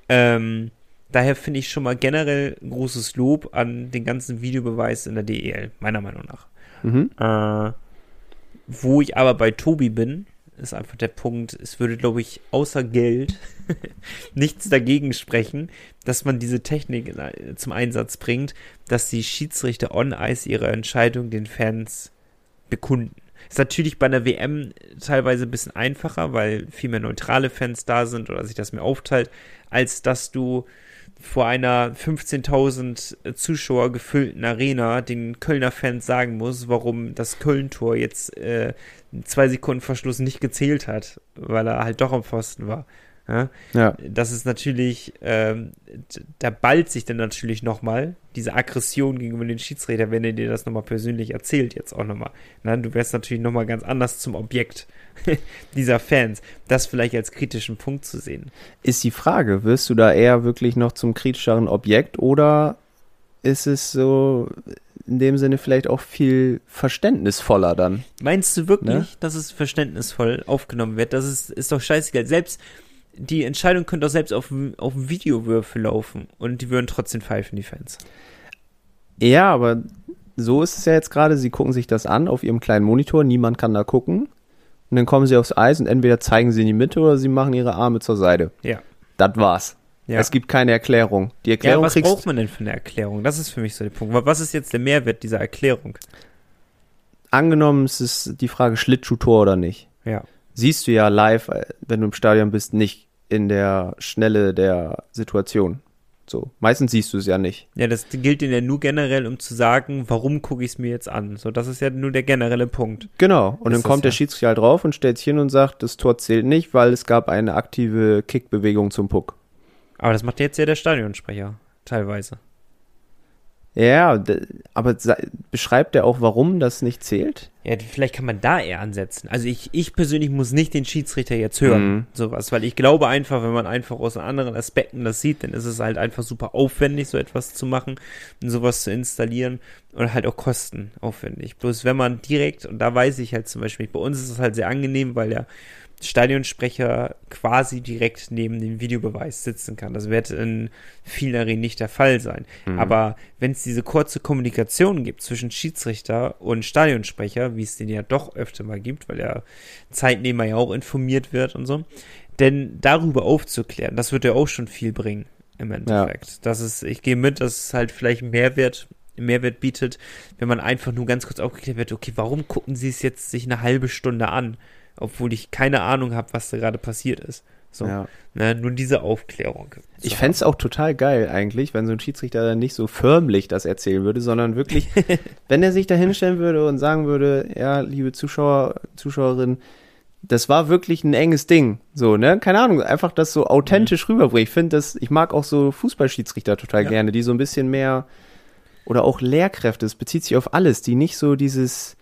Ähm, Daher finde ich schon mal generell großes Lob an den ganzen Videobeweis in der DEL, meiner Meinung nach. Mhm. Äh, wo ich aber bei Tobi bin, ist einfach der Punkt, es würde, glaube ich, außer Geld <laughs> nichts dagegen sprechen, dass man diese Technik zum Einsatz bringt, dass die Schiedsrichter on Ice ihre Entscheidung den Fans bekunden. Ist natürlich bei einer WM teilweise ein bisschen einfacher, weil viel mehr neutrale Fans da sind oder sich das mehr aufteilt, als dass du vor einer 15.000 Zuschauer gefüllten Arena den Kölner Fans sagen muss, warum das Köln-Tor jetzt äh, zwei Sekunden Verschluss nicht gezählt hat, weil er halt doch am Pfosten war. Ja? ja. Das ist natürlich, ähm, da ballt sich dann natürlich nochmal diese Aggression gegenüber den Schiedsrichter, wenn er dir das nochmal persönlich erzählt, jetzt auch nochmal. Du wärst natürlich nochmal ganz anders zum Objekt <laughs> dieser Fans. Das vielleicht als kritischen Punkt zu sehen. Ist die Frage, wirst du da eher wirklich noch zum kritischeren Objekt oder ist es so in dem Sinne vielleicht auch viel verständnisvoller dann? Meinst du wirklich, ne? dass es verständnisvoll aufgenommen wird? Das ist, ist doch scheißegal. Selbst die Entscheidung könnte auch selbst auf, auf dem Videowürfel laufen und die würden trotzdem pfeifen, die Fans. Ja, aber so ist es ja jetzt gerade. Sie gucken sich das an auf ihrem kleinen Monitor, niemand kann da gucken. Und dann kommen sie aufs Eis und entweder zeigen sie in die Mitte oder sie machen ihre Arme zur Seite. Ja. Das war's. Ja. Es gibt keine Erklärung. Die Erklärung ja, was braucht man denn für eine Erklärung? Das ist für mich so der Punkt. Was ist jetzt der Mehrwert dieser Erklärung? Angenommen, es ist die Frage Schlittschuhtor oder nicht. Ja. Siehst du ja live, äh, wenn du im Stadion bist, nicht in der Schnelle der Situation. So, meistens siehst du es ja nicht. Ja, das gilt ja nur generell, um zu sagen, warum gucke ich es mir jetzt an. So, das ist ja nur der generelle Punkt. Genau. Und das dann kommt der ja. Schiedsrichter halt drauf und stellt sich hin und sagt, das Tor zählt nicht, weil es gab eine aktive Kickbewegung zum Puck. Aber das macht jetzt ja der Stadionsprecher, teilweise. Ja, aber beschreibt er auch, warum das nicht zählt? Ja, vielleicht kann man da eher ansetzen. Also ich, ich persönlich muss nicht den Schiedsrichter jetzt hören, mhm. sowas, weil ich glaube einfach, wenn man einfach aus anderen Aspekten das sieht, dann ist es halt einfach super aufwendig, so etwas zu machen und sowas zu installieren und halt auch kostenaufwendig. Bloß wenn man direkt, und da weiß ich halt zum Beispiel, bei uns ist es halt sehr angenehm, weil der Stadionsprecher quasi direkt neben dem Videobeweis sitzen kann. Das wird in vielen Arenen nicht der Fall sein. Mhm. Aber wenn es diese kurze Kommunikation gibt zwischen Schiedsrichter und Stadionsprecher, wie es den ja doch öfter mal gibt, weil der Zeitnehmer ja auch informiert wird und so, denn darüber aufzuklären, das wird ja auch schon viel bringen im Endeffekt. Ja. Das ist, ich gehe mit, dass es halt vielleicht Mehrwert Mehrwert bietet, wenn man einfach nur ganz kurz aufgeklärt wird, okay, warum gucken sie es jetzt sich eine halbe Stunde an? Obwohl ich keine Ahnung habe, was da gerade passiert ist. So, ja. ne, nur diese Aufklärung. Ich fände es auch total geil eigentlich, wenn so ein Schiedsrichter dann nicht so förmlich das erzählen würde, sondern wirklich, <laughs> wenn er sich da hinstellen würde und sagen würde, ja, liebe Zuschauer, Zuschauerin, das war wirklich ein enges Ding. So, ne? Keine Ahnung, einfach das so authentisch mhm. rüberbringen. Ich finde das, ich mag auch so Fußballschiedsrichter total ja. gerne, die so ein bisschen mehr oder auch Lehrkräfte, es bezieht sich auf alles, die nicht so dieses,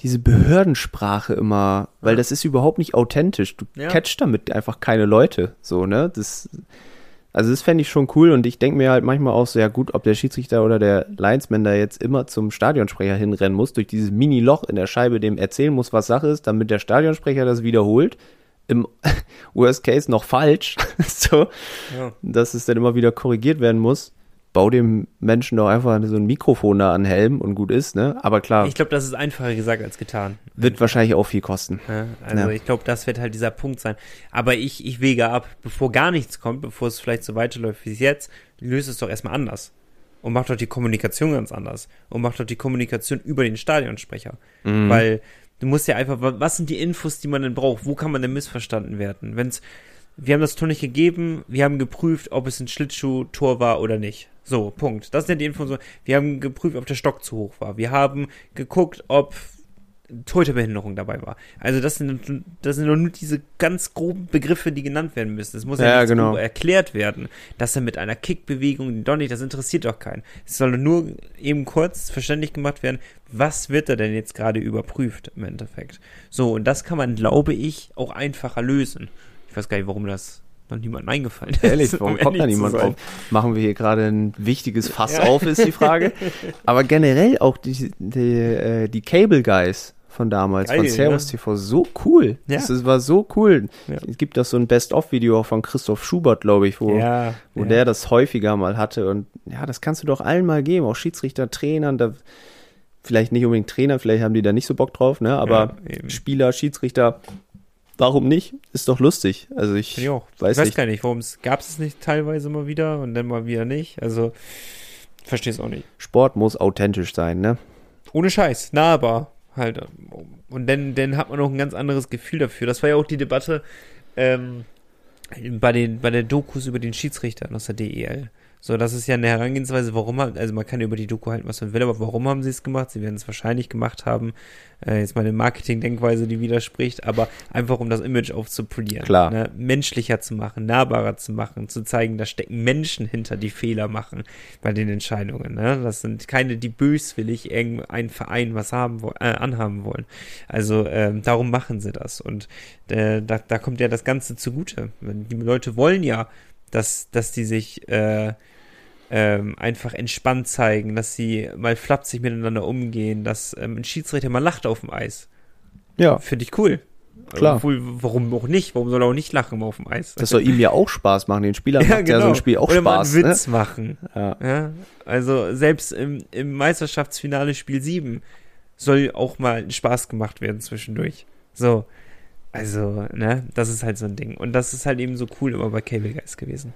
diese Behördensprache immer, weil das ist überhaupt nicht authentisch. Du Ja. catchst damit einfach keine Leute, so, ne? Das, also das fände ich schon cool und ich denke mir halt manchmal auch so, ja gut, ob der Schiedsrichter oder der Linesman da jetzt immer zum Stadionsprecher hinrennen muss, durch dieses Mini-Loch in der Scheibe dem erzählen muss, was Sache ist, damit der Stadionsprecher das wiederholt. Im <laughs> Worst Case noch falsch, <laughs> so, Ja. dass es dann immer wieder korrigiert werden muss. Bau dem Menschen doch einfach so ein Mikrofon da an Helm und gut ist, ne? Aber klar, Ich glaube, das ist einfacher gesagt als getan. wird wahrscheinlich auch viel kosten. Ja, also Ja. ich glaube, das wird halt dieser Punkt sein. Aber ich, ich wege ab, bevor gar nichts kommt, bevor es vielleicht so weiterläuft wie es jetzt, löst es doch erstmal anders. Und macht doch die Kommunikation ganz anders. Und macht doch die Kommunikation über den Stadionsprecher. Mhm. Weil du musst ja einfach, wa- was sind die Infos, die man denn braucht? Wo kann man denn missverstanden werden? Wenn's, wir haben das Tor nicht gegeben, wir haben geprüft, ob es ein Schlittschuh-Tor war oder nicht. So, Punkt. Das sind die Infos. Wir haben geprüft, ob der Stock zu hoch war. Wir haben geguckt, ob Torhüterbehinderung dabei war. Also das sind, das sind nur diese ganz groben Begriffe, die genannt werden müssen. Es muss ja, Ja, genau. genau. erklärt werden, dass er mit einer Kickbewegung, doch nicht, das interessiert doch keinen. Es soll nur eben kurz verständlich gemacht werden, was wird da denn jetzt gerade überprüft im Endeffekt. So, und das kann man, glaube ich, auch einfacher lösen. Ich weiß gar nicht, warum das noch niemandem eingefallen ist. Ehrlich, warum um kommt da niemand auf? Machen wir hier gerade ein wichtiges Fass Ja. auf, ist die Frage. <laughs> Aber generell auch die, die, äh, die Cable Guys von damals, Geil, von Servus ne? TV, so cool. Ja. Das war so cool. Ja. Es gibt das so ein Best-of-Video auch von Christoph Schubert, glaube ich, wo, Ja, wo ja. der das häufiger mal hatte. Und ja, das kannst du doch allen mal geben, auch Schiedsrichter, Trainern, da, vielleicht nicht unbedingt Trainer, vielleicht haben die da nicht so Bock drauf, ne? Aber Ja. Spieler, Schiedsrichter, warum nicht? Ist doch lustig. Also ich, ich auch. weiß ich weiß nicht. gar nicht, warum es gab es nicht teilweise mal wieder und dann mal wieder nicht. Also verstehe es auch nicht. Sport muss authentisch sein, ne? Ohne Scheiß, nahbar halt. Und dann, dann hat man auch ein ganz anderes Gefühl dafür. Das war ja auch die Debatte ähm, bei, den, bei der Dokus über den Schiedsrichter aus der DEL. So, das ist ja eine Herangehensweise, warum also man kann über die Doku halten, was man will, aber warum haben sie es gemacht? Sie werden es wahrscheinlich gemacht haben. Äh, jetzt mal eine Marketing-Denkweise, die widerspricht, aber einfach um das Image aufzupolieren. Klar. Ne? Menschlicher zu machen, nahbarer zu machen, zu zeigen, da stecken Menschen hinter, die Fehler machen bei den Entscheidungen. Ne? Das sind keine, die böswillig irgendeinen Verein was haben äh, anhaben wollen. Also ähm, darum machen sie das. Und äh, da, da kommt ja das Ganze zugute. Die Leute wollen ja, dass, dass die sich äh, ähm, einfach entspannt zeigen, dass sie mal flapsig miteinander umgehen, dass ähm, ein Schiedsrichter mal lacht auf dem Eis. Ja. Finde ich cool. Klar. Obwohl, warum auch nicht? Warum soll er auch nicht lachen auf dem Eis? Das soll ihm ja auch Spaß machen. Den Spielern <laughs> macht ja so ein Spiel auch Oder mal Spaß. einen Ne? Witz machen. Ja. Ja, also selbst im, im Meisterschaftsfinale Spiel 7 soll auch mal Spaß gemacht werden zwischendurch. So. Also, ne, das ist halt so ein Ding. Und das ist halt eben so cool immer bei Cable Guys gewesen.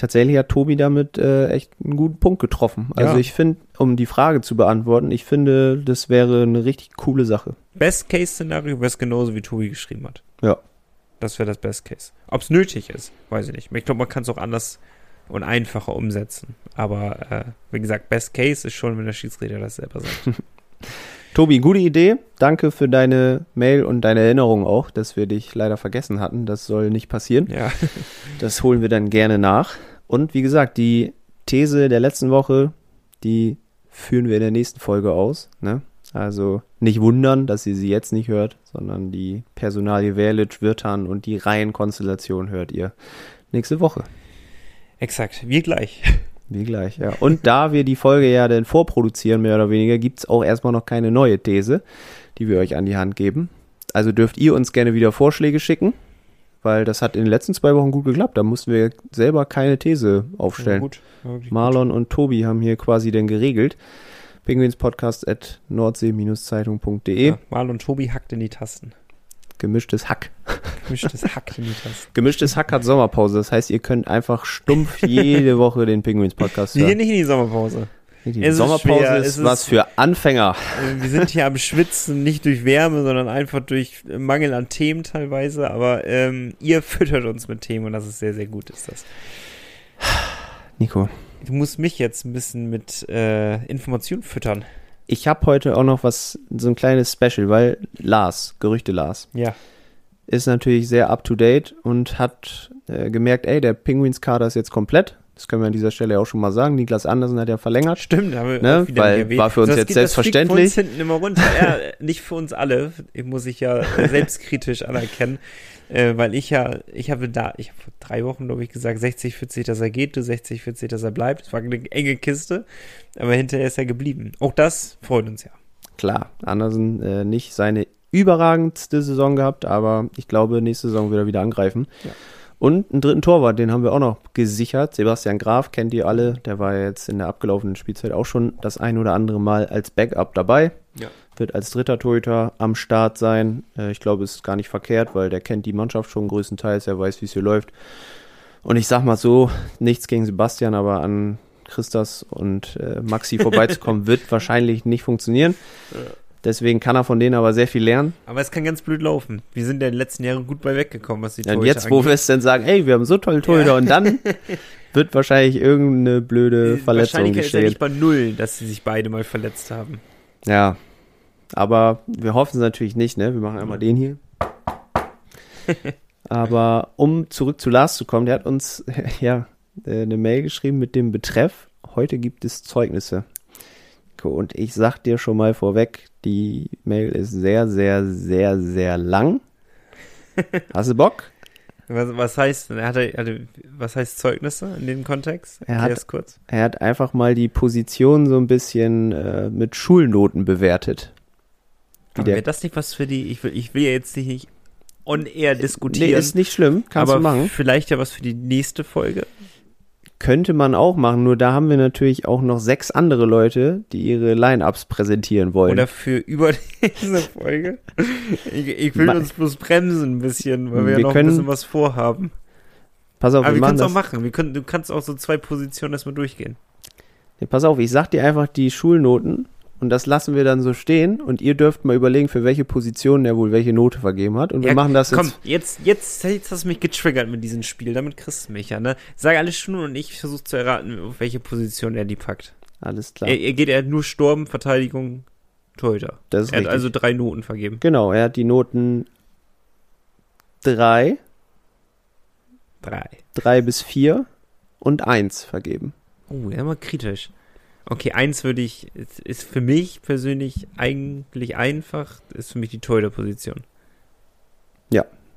Tatsächlich hat Tobi damit äh, echt einen guten Punkt getroffen. Also Ja. ich finde, um die Frage zu beantworten, ich finde, das wäre eine richtig coole Sache. Best-Case-Szenario wäre es genauso, wie Tobi geschrieben hat. Ja. Das wäre das Best-Case. Ob es nötig ist, weiß ich nicht. Ich glaube, man kann es auch anders und einfacher umsetzen. Aber äh, wie gesagt, Best-Case ist schon, wenn der Schiedsrichter das selber sagt. <laughs> <laughs> Tobi, gute Idee. Danke für deine Mail und deine Erinnerung auch, dass wir dich leider vergessen hatten. Das soll nicht passieren. ja. Das holen wir dann gerne nach. Und wie gesagt, die These der letzten Woche, die führen wir in der nächsten Folge aus. Ne? Also nicht wundern, dass ihr sie jetzt nicht hört, sondern die Personalie Verlic, Wirtan und die Reihenkonstellation hört ihr nächste Woche. Exakt. Wir gleich. Wie gleich, ja. Und da wir die Folge ja dann vorproduzieren, mehr oder weniger, gibt's auch erstmal noch keine neue These, die wir euch an die Hand geben. Also dürft ihr uns gerne wieder Vorschläge schicken, weil das hat in den letzten zwei Wochen gut geklappt. Da mussten wir selber keine These aufstellen. Gut. Wirklich Marlon und Tobi haben hier quasi dann geregelt. Penguinspodcast at nordsee-zeitung.de. Ja, Marlon Tobi hackt in die Tasten. Gemischtes Hack. Gemischtes Hackt in die Tasten. <laughs> Gemischtes Hack hat Sommerpause. Das heißt, ihr könnt einfach stumpf <laughs> jede Woche den Penguins-Podcast Wir gehen hören. nicht in die Sommerpause. Die Sommerpause schwer, ist, es ist- was für Anfänger. Äh, Wir sind hier am Schwitzen, nicht durch Wärme, sondern einfach durch Mangel an Themen teilweise. Aber ähm, ihr <laughs> füttert uns mit Themen und das ist sehr, sehr gut, ist das. Nico, Du musst mich jetzt ein bisschen mit äh, Informationen füttern. ich habe heute auch noch was, so ein kleines Special, weil Lars, Gerüchte Lars, Ja. ist natürlich sehr up to date und hat äh, gemerkt, ey, der Penguins-Kader ist jetzt komplett. Das können wir an dieser Stelle auch schon mal sagen. Niklas Andersen hat ja verlängert. Stimmt, haben wir Ne? Weil war für uns Das jetzt geht- das selbstverständlich. Uns hinten immer runter. ja, <laughs> nicht für uns alle, muss ich ja selbstkritisch anerkennen. Äh, weil ich ja, ich habe da, ich habe vor drei Wochen, glaube ich, gesagt, 60, 40, dass er geht, du 60, 40, dass er bleibt. Es war eine enge Kiste, aber hinterher ist er geblieben. Auch das freut uns ja. Klar, Andersen äh, nicht seine überragendste Saison gehabt, aber ich glaube, nächste Saison wird er wieder angreifen. Ja. Und einen dritten Torwart, den haben wir auch noch gesichert. Sebastian Graf kennt ihr alle. Der war ja jetzt in der abgelaufenen Spielzeit auch schon das ein oder andere Mal als Backup dabei. Ja. Wird als dritter Torhüter am Start sein. Äh, ich glaube, es ist gar nicht verkehrt, weil der kennt die Mannschaft schon größtenteils. Er weiß, wie es hier läuft. Und ich sag mal so, nichts gegen Sebastian, aber an Christas und äh, Maxi vorbeizukommen, <laughs> wird wahrscheinlich nicht funktionieren. Deswegen kann er von denen aber sehr viel lernen. Aber es kann ganz blöd laufen. Wir sind ja in den letzten Jahren gut bei weggekommen, was die Und Torhüter jetzt, wo angeht. wir es dann sagen, ey, wir haben so tolle Torhüter Ja. und dann <laughs> wird wahrscheinlich irgendeine blöde Verletzung Wahrscheinlich ist ja nicht gestellt. bei null, dass sie sich beide mal verletzt haben. Ja, aber wir hoffen es natürlich nicht, ne? Wir machen einmal den hier. <laughs> Aber um zurück zu Lars zu kommen, der hat uns <laughs> ja äh, eine Mail geschrieben mit dem Betreff, heute gibt es Zeugnisse. Und ich sag dir schon mal vorweg, die Mail ist sehr, sehr, sehr, sehr lang. <laughs> Hast du Bock? Was, was heißt, er hatte, hatte, was heißt Zeugnisse in dem Kontext? Er hat- kurz. Er hat einfach mal die Position so ein bisschen äh, mit Schulnoten bewertet. Wäre das nicht was für die, ich will, ich will ja jetzt nicht on air Nee, diskutieren, ist nicht schlimm, kannst aber du machen. vielleicht ja was für die nächste Folge. Könnte man auch machen, nur da haben wir natürlich auch noch sechs andere Leute, die ihre Line-Ups präsentieren wollen. Oder für über diese Folge. Ich, ich will Ma- uns bloß bremsen ein bisschen, weil wir, Wir ja noch können- ein bisschen was vorhaben. pass auf, Aber wir können es auch machen. Wir können, du kannst auch so zwei Positionen erstmal durchgehen. Nee, pass auf, ich sag dir einfach die Schulnoten und das lassen wir dann so stehen und ihr dürft mal überlegen, für welche Position er wohl welche Note vergeben hat. Und wir Ja, machen das Komm, jetzt. jetzt, jetzt, jetzt hast du mich getriggert mit diesem Spiel. Damit kriegst du mich ja, ne? Sag alles schon und ich versuche zu erraten, auf welche Position er die packt. Alles klar. Er, er geht, er hat nur Sturm, Verteidigung, Torhüter. das ist Er hat richtig. also drei Noten vergeben. genau, er hat die Noten drei, Drei. drei bis vier und eins vergeben. Oh, ja, mal kritisch. Okay, eins würde ich, ist, für mich persönlich eigentlich einfach, ist für mich die Torhüter-Position.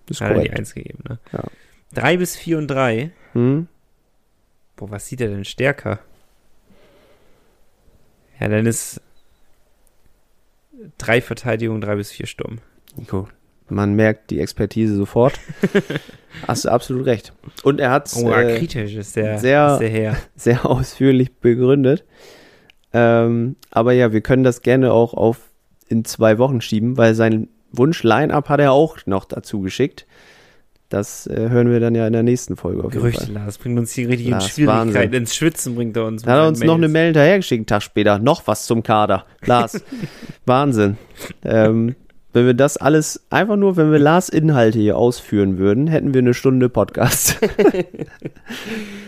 Das ist Hat er die korrekt. eins gegeben, ne? Ja. Drei bis vier und drei. Hm? Boah, was sieht er denn stärker? Ja, dann ist drei Verteidigung, drei bis vier Sturm. Nico, man merkt die Expertise sofort. <laughs> Hast du absolut recht. Und er hat Oh, äh, kritisch ist der, sehr- ist der <laughs> sehr ausführlich begründet. Ähm, aber ja, wir können das gerne auch auf in zwei Wochen schieben, weil sein Wunsch Line-Up hat er auch noch dazu geschickt. Das äh, hören wir dann ja in der nächsten Folge auf jeden Gerüchte, Fall. Lars, bringt uns hier richtig in Lars, Schwierigkeiten. Wahnsinn. Ins Schwitzen bringt er uns. Hat er uns seinen noch eine Mails. Mail hinterhergeschickt, einen Tag später. Noch was zum Kader. Lars, <laughs> Wahnsinn. Ähm, wenn wir das alles, einfach nur, wenn wir Lars Inhalte hier ausführen würden, hätten wir eine Stunde Podcast. <laughs>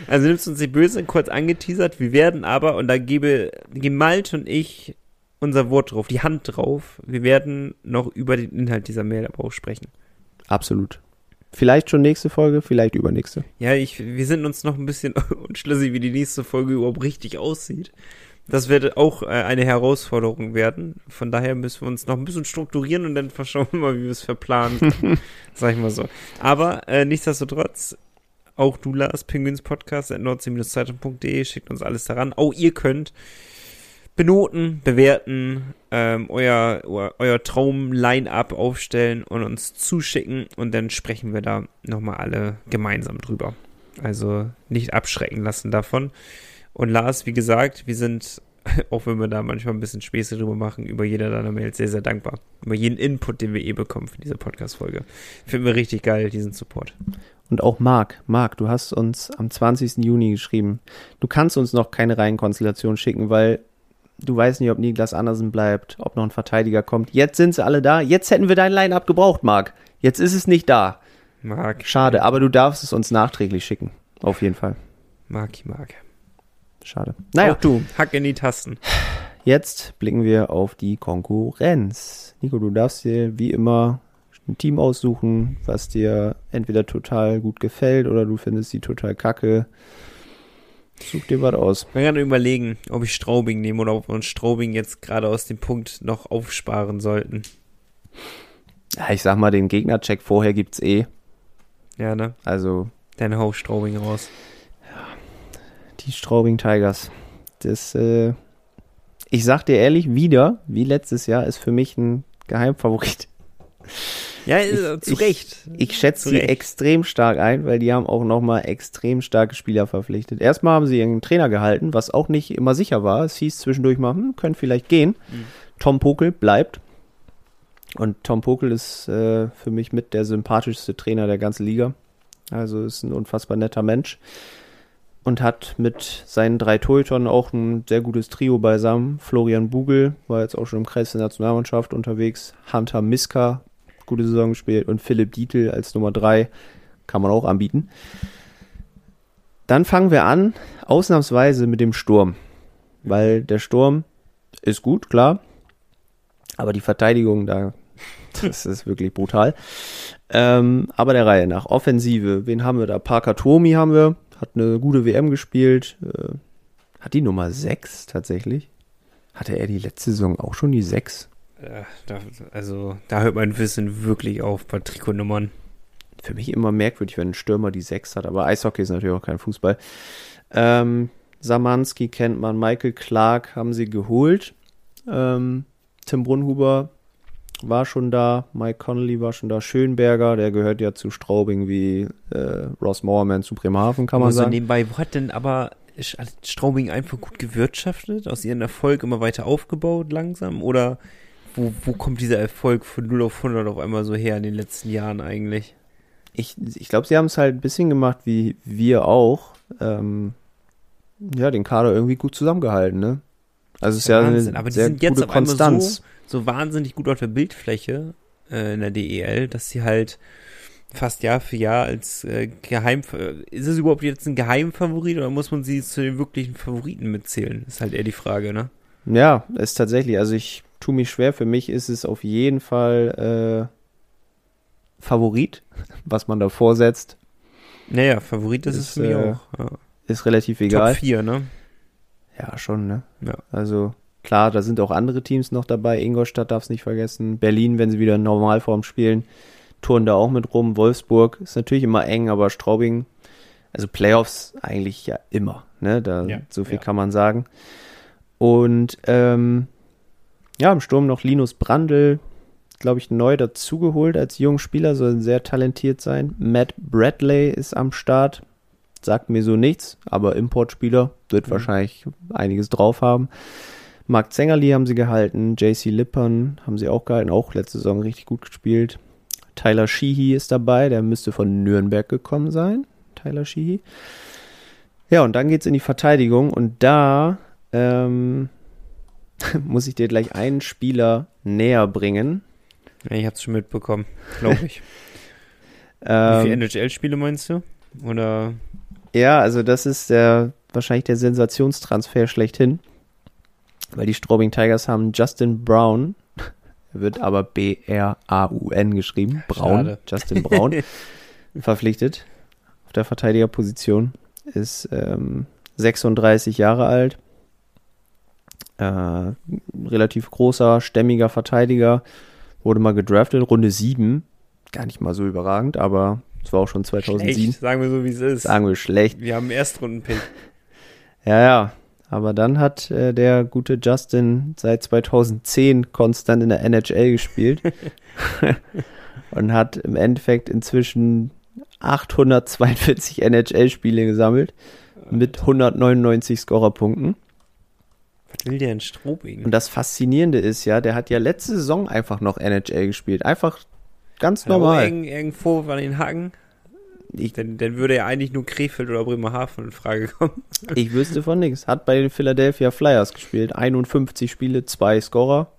Also nimmst du uns nicht böse, kurz angeteasert. Wir werden aber, und da gebe, geben Malte und ich unser Wort drauf, die Hand drauf. Wir werden noch über den Inhalt dieser Mail aber auch sprechen. Absolut. Vielleicht schon nächste Folge, vielleicht übernächste. Ja, ich, wir sind uns noch ein bisschen <laughs> unschlüssig, wie die nächste Folge überhaupt richtig aussieht. Das wird auch äh, eine Herausforderung werden. Von daher müssen wir uns noch ein bisschen strukturieren und dann <laughs> verschauen wir mal, wie wir es verplanen. <laughs> Sag ich mal so. Aber äh, nichtsdestotrotz, auch du, Lars, Penguins Podcast at nordsee-zeitung.de, schickt uns alles daran. Auch ihr könnt benoten, bewerten, ähm, euer, euer, euer Traum-Line-Up aufstellen und uns zuschicken und dann sprechen wir da nochmal alle gemeinsam drüber. Also nicht abschrecken lassen davon. Und Lars, wie gesagt, wir sind, <laughs> auch wenn wir da manchmal ein bisschen Späße drüber machen, über jeder deiner Mails sehr, sehr dankbar. Über jeden Input, den wir eh bekommen für diese Podcast-Folge. Finden wir richtig geil, diesen Support. Und auch Marc, Marc, du hast uns am 20. Juni geschrieben. Du kannst uns noch keine Reihenkonstellation schicken, weil du weißt nicht, ob Niklas Andersen bleibt, ob noch ein Verteidiger kommt. Jetzt sind sie alle da. Jetzt hätten wir dein Line-Up gebraucht, Marc. Jetzt ist es nicht da. Marc. Schade, aber du darfst es uns nachträglich schicken. Auf jeden Fall. Marc, Marc. Schade. Naja, Auch du, hack in die Tasten. jetzt blicken wir auf die Konkurrenz. Nico, du darfst dir wie immer ein Team aussuchen, was dir entweder total gut gefällt oder du findest sie total kacke. Such dir was aus. Wir werden überlegen, ob ich Straubing nehme oder ob wir uns Straubing jetzt gerade aus dem Punkt noch aufsparen sollten. Ja, ich sag mal, den Gegnercheck vorher gibt's eh. Ja, ne? Also Dann hau Straubing raus. Die Straubing Tigers. Das, äh, ich sag dir ehrlich, wieder, wie letztes Jahr, ist für mich ein Geheimfavorit. Ja, äh, zu ich- Recht. Ich schätze Zu sie extrem stark ein, weil die haben auch nochmal extrem starke Spieler verpflichtet. Erstmal haben sie ihren Trainer gehalten, was auch nicht immer sicher war. Es hieß zwischendurch mal, hm, könnte vielleicht gehen. Mhm. Tom Pokel bleibt. Und Tom Pokel ist äh, für mich mit der sympathischste Trainer der ganzen Liga. Also ist ein unfassbar netter Mensch. Und hat mit seinen drei Torhütern auch ein sehr gutes Trio beisammen. Florian Bugel war jetzt auch schon im Kreis der Nationalmannschaft unterwegs. Hunter Miska, gute Saison gespielt. Und Philipp Dietl als Nummer drei kann man auch anbieten. Dann fangen wir an, ausnahmsweise mit dem Sturm. Weil der Sturm ist gut, klar. Aber die Verteidigung da, <laughs> das ist wirklich brutal. Ähm, aber der Reihe nach. Offensive, wen haben wir da? Parker Tomi haben wir, hat eine gute WM gespielt. Äh, hat die Nummer 6 tatsächlich? Hatte er die letzte Saison auch schon die 6? Äh, da, also, da hört mein Wissen wirklich auf bei Trikotnummern. Für mich immer merkwürdig, wenn ein Stürmer die 6 hat, aber Eishockey ist natürlich auch kein Fußball. Ähm, Samanski kennt man, Michael Clark haben sie geholt. Ähm, Tim Brunhuber war schon da, Mike Connolly war schon da, Schönberger, der gehört ja zu Straubing wie äh, Ross Moorman zu Bremerhaven, kann man so sagen. nebenbei, wo hat denn aber Straubing einfach gut gewirtschaftet, aus ihrem Erfolg immer weiter aufgebaut langsam? Oder wo, wo kommt dieser Erfolg von 0 auf 100 auf einmal so her in den letzten Jahren eigentlich? Ich, ich glaube, sie haben es halt ein bisschen gemacht wie wir auch. Ähm, ja, den Kader irgendwie gut zusammengehalten, ne? Also es ist ja Wahnsinn, eine aber die sehr sind jetzt gute Konstanz. so, so wahnsinnig gut auf der Bildfläche äh, in der DEL, dass sie halt fast Jahr für Jahr als äh, Geheim äh, ist es überhaupt jetzt ein Geheimfavorit oder muss man sie zu den wirklichen Favoriten mitzählen? Ist halt eher die Frage, ne? Ja, ist tatsächlich. Also ich tue mich schwer. Für mich ist es auf jeden Fall äh, Favorit, <laughs> was man da vorsetzt. Naja, Favorit ist, es Ist, für mich äh, auch. Ja. Ist relativ Top egal. 4, ne? Ja, schon, ne? Ja. Also klar, da sind auch andere Teams noch dabei. Ingolstadt darf es nicht vergessen. Berlin, wenn sie wieder in Normalform spielen, touren da auch mit rum. Wolfsburg ist natürlich immer eng, aber Straubing, also Playoffs eigentlich ja immer, ne? Da Ja, so viel ja. kann man sagen. Und ähm, ja, im Sturm noch Linus Brandl, glaube ich, neu dazugeholt als junger Spieler, soll sehr talentiert sein. Matt Bradley ist am Start. Sagt mir so nichts, aber Importspieler wird Mhm. wahrscheinlich einiges drauf haben. Marc Zengerli haben sie gehalten, JC Lippern haben sie auch gehalten, auch letzte Saison richtig gut gespielt. Tyler Sheehy ist dabei, der müsste von Nürnberg gekommen sein. Tyler Sheehy. Ja, und dann geht's in die Verteidigung und da ähm, <laughs> muss ich dir gleich einen Spieler näher bringen. Ich hab's schon mitbekommen, glaube ich. <laughs> Wie Ähm, viele NHL-Spiele meinst du? Oder Ja, also das ist der wahrscheinlich der Sensationstransfer schlechthin. Weil die Straubing Tigers haben Justin Brown, <laughs> wird aber B-R-A-U-N geschrieben, Braun, Schade. Justin Braun, <laughs> verpflichtet auf der Verteidigerposition. Ist ähm, 36 Jahre alt. Äh, relativ großer, stämmiger Verteidiger. Wurde mal gedraftet, Runde 7. Gar nicht mal so überragend, aber es war auch schon 2007. schlecht, sagen wir so, wie es ist. Sagen wir schlecht. Wir haben einen Erstrundenpick. <laughs> Ja, ja. Aber dann hat äh, der gute Justin seit 2010 konstant in der NHL gespielt <laughs> und hat im Endeffekt inzwischen 842 NHL-Spiele gesammelt mit 199 Scorerpunkten. Was will der in Strobing? Und das Faszinierende ist ja, der hat ja letzte Saison einfach noch NHL gespielt. Einfach ganz normal. Irgend, irgendwo an den Haken. Ich, Dann, dann würde ja eigentlich nur Krefeld oder Bremerhaven in Frage kommen. <laughs> ich wüsste von nichts. Hat bei den Philadelphia Flyers gespielt. 51 Spiele, 2 Scorer.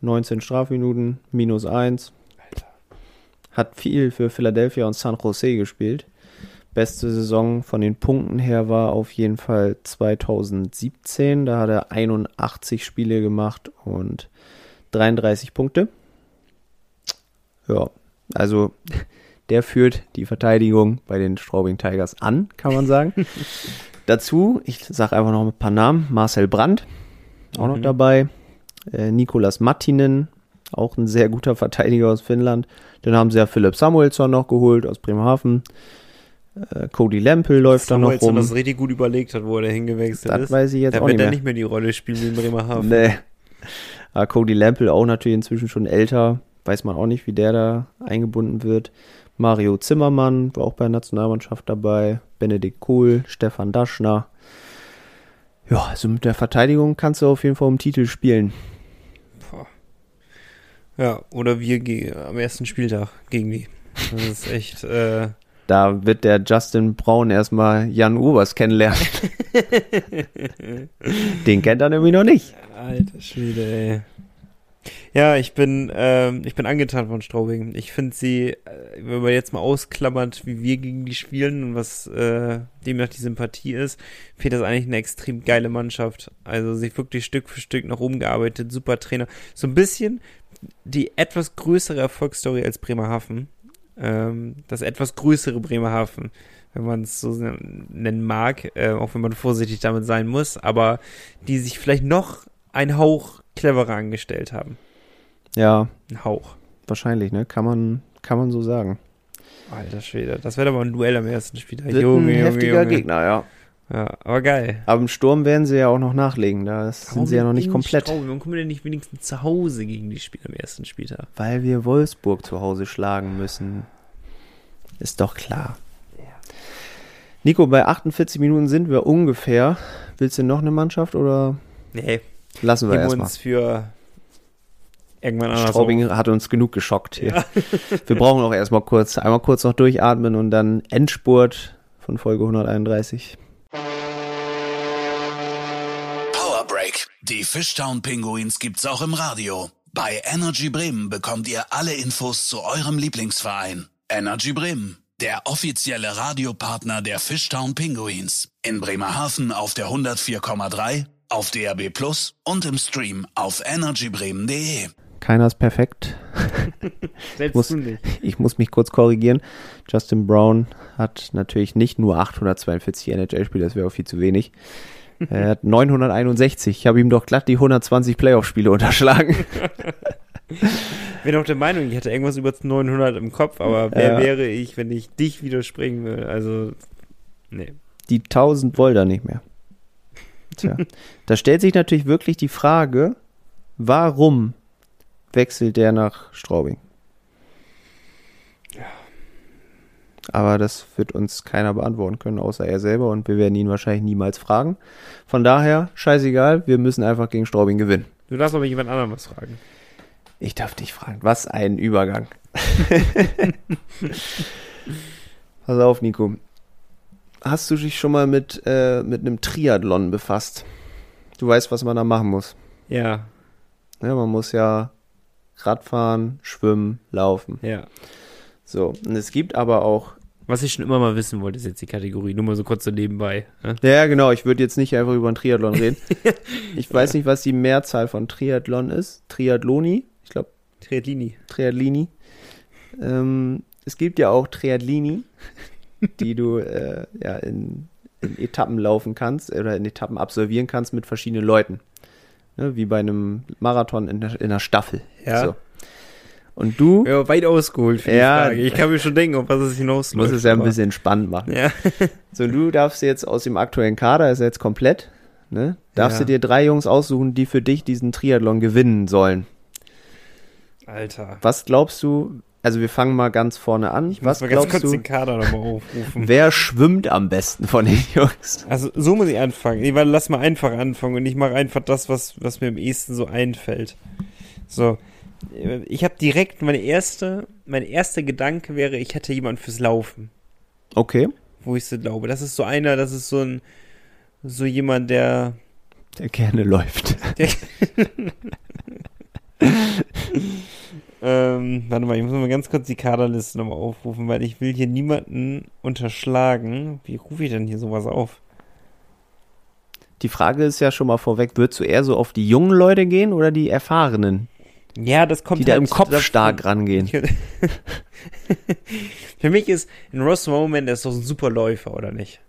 19 Strafminuten, minus 1. Hat viel für Philadelphia und San Jose gespielt. Beste Saison von den Punkten her war auf jeden Fall 2017. Da hat er 81 Spiele gemacht und 33 Punkte. Ja, also der führt die Verteidigung bei den Straubing Tigers an, kann man sagen. <laughs> Dazu, ich sage einfach noch ein paar Namen, Marcel Brandt, auch noch Mhm. dabei, äh, Nikolas Mattinen, auch ein sehr guter Verteidiger aus Finnland. Dann haben sie ja Philipp Samuelsson noch geholt aus Bremerhaven. Äh, Cody Lempel läuft da noch Samuelsson rum. das richtig gut überlegt hat, wo er da hingewechselt Das ist. weiß ich jetzt da auch wird nicht er mehr. nicht mehr die Rolle spielen wie in Bremerhaven. Nee. Aber Cody Lampel auch natürlich inzwischen schon älter. Weiß man auch nicht, wie der da eingebunden wird. Mario Zimmermann war auch bei der Nationalmannschaft dabei. Benedikt Kohl, Stefan Daschner. Ja, also mit der Verteidigung kannst du auf jeden Fall um Titel spielen. Ja, oder wir am ersten Spieltag gegen die. Das ist echt, äh, <laughs> Da wird der Justin Braun erstmal Jan Ubers kennenlernen. <laughs> Den kennt er nämlich noch nicht. alter Schwede, ey. Ja, ich bin, ähm, ich bin angetan von Straubing. Ich finde sie, äh, wenn man jetzt mal ausklammert, wie wir gegen die spielen und was äh, demnach die Sympathie ist, finde das eigentlich eine extrem geile Mannschaft. Also sich wirklich Stück für Stück nach oben gearbeitet, super Trainer. So ein bisschen die etwas größere Erfolgsstory als Bremerhaven. Ähm, das etwas größere Bremerhaven, wenn man es so nennen mag, äh, auch wenn man vorsichtig damit sein muss, aber die sich vielleicht noch ein Hauch cleverer angestellt haben. Ja, Ein Hauch. wahrscheinlich, ne? Kann man, kann man so sagen. Alter Schwede, das wäre mal ein Duell am ersten Spieltag. Wird ein heftiger Gegner, ja. Ja, aber geil. Aber im Sturm werden sie ja auch noch nachlegen. Da sind sie ja noch nicht komplett. Straubing? Warum kommen wir denn nicht wenigstens zu Hause gegen die Spieler am ersten Spieltag? Weil wir Wolfsburg zu Hause schlagen müssen. Ist doch klar. Nico, bei 48 Minuten sind wir ungefähr. Willst du noch eine Mannschaft oder Nee, lassen wir erstmal? uns für irgendwann anders. Straubing hat uns genug geschockt hier. <laughs> Wir brauchen auch erstmal kurz, einmal kurz noch durchatmen und dann Endspurt von Folge 131. Power Break. Die Fishtown Pinguins gibt's auch im Radio. Bei Energy Bremen bekommt ihr alle Infos zu eurem Lieblingsverein. Energy Bremen, der offizielle Radiopartner der Fishtown Pinguins. In Bremerhaven auf der 104,3, auf DRB Plus und im Stream auf energybremen.de. Keiner ist perfekt. <laughs> Selbst muss-. Ich muss mich kurz korrigieren. Justin Brown hat natürlich nicht nur 842 NHL-Spiele, das wäre auch viel zu wenig. Er hat <laughs> 961. Ich habe ihm doch glatt die 120 Playoff-Spiele unterschlagen. <laughs> bin auch der Meinung, ich hatte irgendwas über 900 im Kopf, aber wer Ja. wäre ich, wenn ich dich widerspringen will? Also, nee. Die 1000 wollte er nicht mehr. Tja, da stellt sich natürlich wirklich die Frage, warum wechselt der nach Straubing? Aber das wird uns keiner beantworten können, außer er selber und wir werden ihn wahrscheinlich niemals fragen. Von daher, scheißegal, wir müssen einfach gegen Straubing gewinnen. Du darfst aber jemand anderem was fragen. Ich darf dich fragen, was ein Übergang. <laughs> Pass auf, Nico. Hast du dich schon mal mit, äh, mit einem Triathlon befasst? Du weißt, was man da machen muss. Ja, Ja, man muss ja Radfahren, schwimmen, laufen. ja. So, und es gibt aber auch. Was ich schon immer mal wissen wollte, ist jetzt die Kategorie. Nur mal so kurz so nebenbei. Ne? Ja, genau, ich würde jetzt nicht einfach über einen Triathlon reden. <laughs> ich weiß nicht, was die Mehrzahl von Triathlon ist. Triathloni, ich glaube Triatlini. Triathlini. Ähm, es gibt ja auch Triathlini, die du äh, ja, in, in Etappen laufen kannst oder in Etappen absolvieren kannst mit verschiedenen Leuten. Ne, wie bei einem Marathon in der, in der Staffel. Ja. So. Und du Ja, weit ausgeholt für Ja. die Frage. Ich kann mir schon denken, auf was es hinausläuft. musst es ja ein bisschen spannend machen. Ja. So, du darfst jetzt aus dem aktuellen Kader, ist jetzt komplett, ne, darfst Ja. du dir drei Jungs aussuchen, die für dich diesen Triathlon gewinnen sollen. Alter. Was glaubst du, also wir fangen mal ganz vorne an. Ich muss Was mal ganz kurz du, den Kader nochmal aufrufen. <laughs> wer schwimmt am besten von den Jungs? Also so muss ich anfangen. Nee, weil lass mal einfach anfangen und ich mache einfach das, was, was mir am ehesten so einfällt. So. Ich habe direkt meine erste, mein erster Gedanke wäre, ich hätte jemanden fürs Laufen, Okay. wo ich so glaube. Das ist so einer, das ist so ein, so jemand, der, Der gerne läuft. der <laughs> <laughs> ähm, warte mal, ich muss mal ganz kurz die Kaderliste nochmal aufrufen, weil ich will hier niemanden unterschlagen. Wie rufe ich denn hier sowas auf? Die Frage ist ja schon mal vorweg, würdest du eher so auf die jungen Leute gehen oder die Erfahrenen, Ja, das kommt die da halt im Kopf davon- stark rangehen? <laughs> Für mich ist ein Ross Moment, der ist doch ein super Läufer, oder nicht?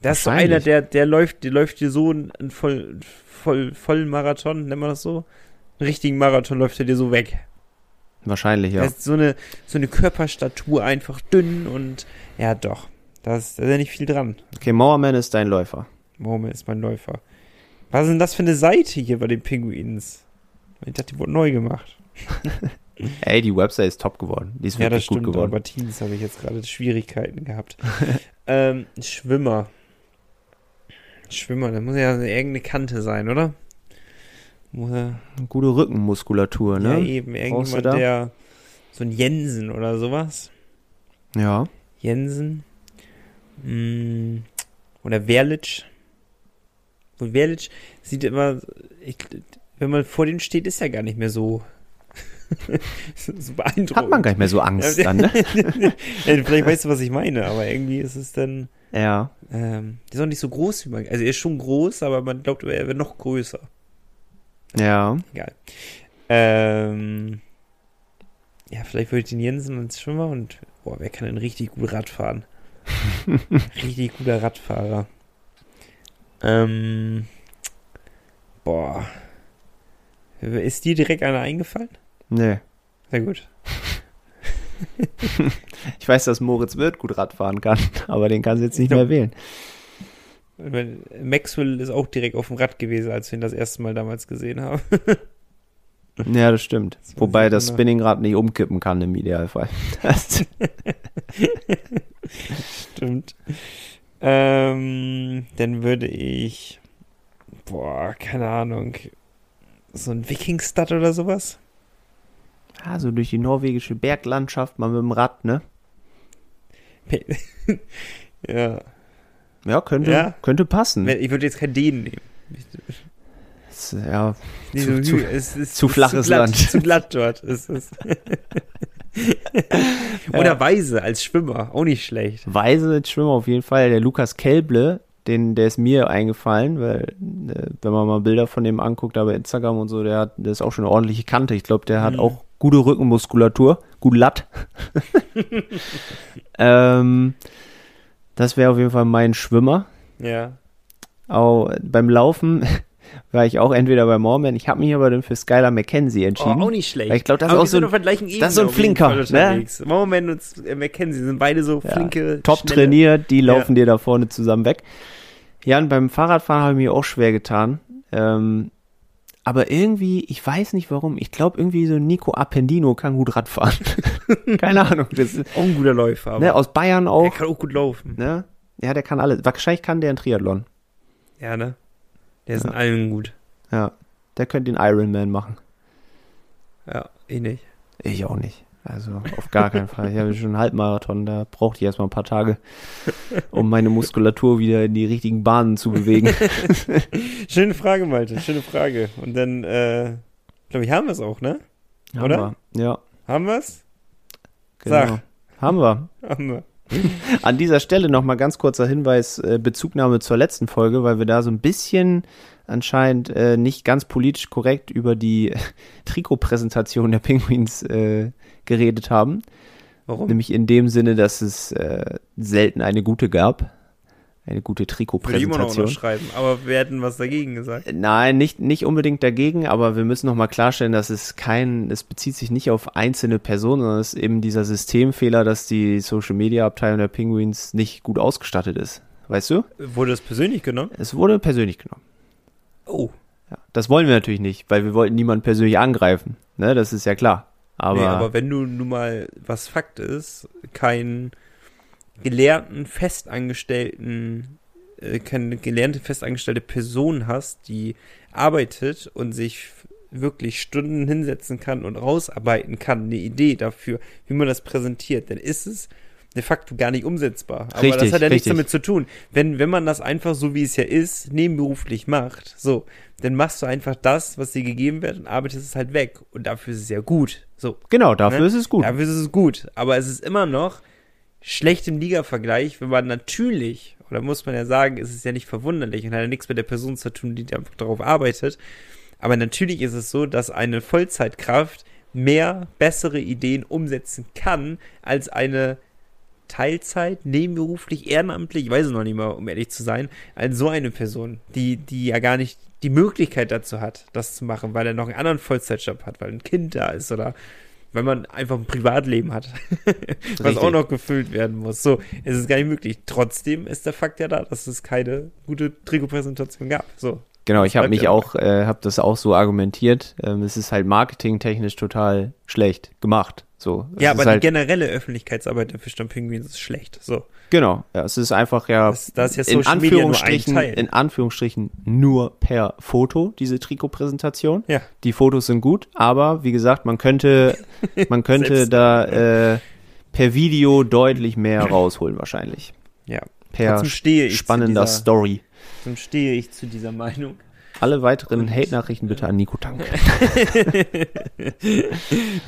Das ist so einer, der, der läuft, der läuft dir so einen voll, voll, vollen Marathon, nennt man das so? Einen richtigen Marathon läuft er dir so weg. Wahrscheinlich, Ja. ja. Das ist so eine, so eine Körperstatur einfach dünn und ja doch. Da ist, da ist ja nicht viel dran. Okay, Mowerman ist dein Läufer. Moment ist mein Läufer. Was ist denn das für eine Seite hier bei den Pinguins? Ich dachte, die wurde neu gemacht. <laughs> Ey, die Website ist top geworden. Die ist Ja, das wirklich gut stimmt, geworden. aber bei Teens habe ich jetzt gerade Schwierigkeiten gehabt. <laughs> ähm, Schwimmer. Schwimmer, da muss ja irgendeine Kante sein, oder? Er, Gute Rückenmuskulatur, Ja, ne? eben, Brauchst du irgendjemand, der so ein Jensen oder sowas. Ja. Jensen. Mm, oder Werlic. Und Werlic sieht immer, ich, wenn man vor dem steht, ist er gar nicht mehr so, <laughs> so beeindruckend. Hat man gar nicht mehr so Angst dann, ne? <laughs> Ja, Vielleicht weißt du, was ich meine, aber irgendwie ist es dann, Ja. ähm, der ist auch nicht so groß wie man, also er ist schon groß, aber man glaubt, er wäre noch größer. Ja. Egal. Ähm, ja, vielleicht würde ich den Jensen als Schwimmer und, boah, wer kann denn richtig gut Rad fahren? <laughs> richtig guter Radfahrer. Ähm, boah. Ist dir direkt einer eingefallen? Nee. Sehr gut. <laughs> Ich weiß, dass Moritz Wirth gut Radfahren kann, aber den kannst du jetzt nicht Ich glaub- mehr wählen. Maxwell ist auch direkt auf dem Rad gewesen, als wir ihn das erste Mal damals gesehen haben. <laughs> Ja, das stimmt. Das Wobei das. Spinningrad nicht umkippen kann im Idealfall. <laughs> Stimmt. Ähm, dann würde ich, boah, keine Ahnung, so ein Wikingstud oder sowas? ja, so durch die norwegische Berglandschaft mal mit dem Rad, ne? <laughs> ja. Ja, könnte, Ja. könnte passen. Ich würde jetzt keinen Dänen nehmen. Das, ja, Nee, Zu- so zu- es ist, zu es ist flaches glatt, Land. Zu glatt dort ist es. <laughs> Oder Ja. Weise als Schwimmer, auch nicht schlecht. Weise als Schwimmer auf jeden Fall. Der Lukas Kelble, den, der ist mir eingefallen, weil, äh, wenn man mal Bilder von dem anguckt, da bei Instagram und so, der hat, der ist auch schon eine ordentliche Kante. Ich glaube, der hat Mhm. auch gute Rückenmuskulatur, gut Latt. <laughs> <laughs> ähm, das wäre auf jeden Fall mein Schwimmer. Ja. Auch beim Laufen <laughs> war ich auch entweder bei Mormon. Ich habe mich aber dann für Skylar McKenzie Oh, entschieden. auch nicht schlecht. Weil ich glaub, das ist auch so ein- das ist so ein Flinker, ne? Moment und McKenzie sind beide so Ja, flinke, top schnelle- trainiert, die laufen dir da vorne zusammen weg. Ja, und beim Fahrradfahren habe ich mir auch schwer getan. Ähm, aber irgendwie, ich weiß nicht warum, ich glaube irgendwie so Nico Appendino kann gut Radfahren. <laughs> Keine Ahnung. Das ist, Auch ein guter Läufer. Aber ne, aus Bayern der auch. kann auch gut laufen. Ne? Ja, der kann alles. Wahrscheinlich kann der ein Triathlon. Ja, ne? Der ist Ja. in allem gut. Ja, der könnte den Ironman machen. Ja, eh nicht. Ich auch nicht. Also auf gar keinen Fall. Ich habe schon einen Halbmarathon, da brauchte ich erstmal ein paar Tage, um meine Muskulatur wieder in die richtigen Bahnen zu bewegen. <laughs> Schöne Frage, Malte. Schöne Frage. Und dann, äh, glaube ich, haben wir es auch, ne? Oder? Haben wir. Ja, Haben wir es? genau. Sag. Haben wir. Haben wir. <laughs> An dieser Stelle nochmal ganz kurzer Hinweis, äh, Bezugnahme zur letzten Folge, weil wir da so ein bisschen anscheinend äh, nicht ganz politisch korrekt über die <laughs> Trikotpräsentation der Penguins äh, geredet haben. Warum? Nämlich in dem Sinne, dass es äh, selten eine gute gab. Eine gute Würde ich immer noch Trikotpräsentation. unterschreiben. Aber wir hätten was dagegen gesagt. Nein, nicht, nicht unbedingt dagegen, aber wir müssen nochmal klarstellen, dass es kein, es bezieht sich nicht auf einzelne Personen, sondern es ist eben dieser Systemfehler, dass die Social Media Abteilung der Penguins nicht gut ausgestattet ist. Weißt du? Wurde das persönlich genommen? Es wurde persönlich genommen. Oh. Ja, das wollen wir natürlich nicht, weil wir wollten niemanden persönlich angreifen. Ne, das ist ja klar. Aber, nee, aber wenn du nun mal, was Fakt ist, keinen gelehrten, festangestellten, äh, keine gelernte, festangestellte Person hast, die arbeitet und sich wirklich Stunden hinsetzen kann und rausarbeiten kann, eine Idee dafür, wie man das präsentiert, dann ist es de facto gar nicht umsetzbar. Aber Richtig, das hat ja nichts richtig. damit zu tun. Wenn, wenn man das einfach so, wie es ja ist, nebenberuflich macht, so, dann machst du einfach das, was dir gegeben wird und arbeitest es halt weg. Und dafür ist es ja gut. So, genau, dafür Ne? ist es gut. Dafür ist es gut. Aber es ist immer noch schlecht im Liga-Vergleich, wenn man natürlich, oder muss man ja sagen, es ist ja nicht verwunderlich und hat ja nichts mit der Person zu tun, die einfach darauf arbeitet. Aber natürlich ist es so, dass eine Vollzeitkraft mehr bessere Ideen umsetzen kann als eine Teilzeit, nebenberuflich, ehrenamtlich, ich weiß es noch nicht mal, um ehrlich zu sein, als so eine Person, die, die ja gar nicht die Möglichkeit dazu hat, das zu machen, weil er noch einen anderen Vollzeitjob hat, weil ein Kind da ist oder weil man einfach ein Privatleben hat, <laughs> was Richtig. auch noch gefüllt werden muss. So, es ist gar nicht möglich. Trotzdem ist der Fakt ja da, dass es keine gute Trikotpräsentation gab. So. Genau, ich habe mich ja auch, äh, habe das auch so argumentiert. Ähm, es ist halt marketingtechnisch total schlecht gemacht. So, Ja, aber die halt, generelle Öffentlichkeitsarbeit der Fischdamm Pinguins ist schlecht. So. genau, ja, es ist einfach ja, Das- da ist ja in Anführungsstrichen, in Anführungsstrichen nur per Foto diese Trikotpräsentation. Ja. Die Fotos sind gut, aber wie gesagt, man könnte, <laughs> man könnte da äh, per Video deutlich mehr rausholen wahrscheinlich. Ja. Per zu spannender dieser- Story. Trotzdem stehe ich zu dieser Meinung. Alle weiteren Hate-Nachrichten bitte an Nico Tank. <laughs>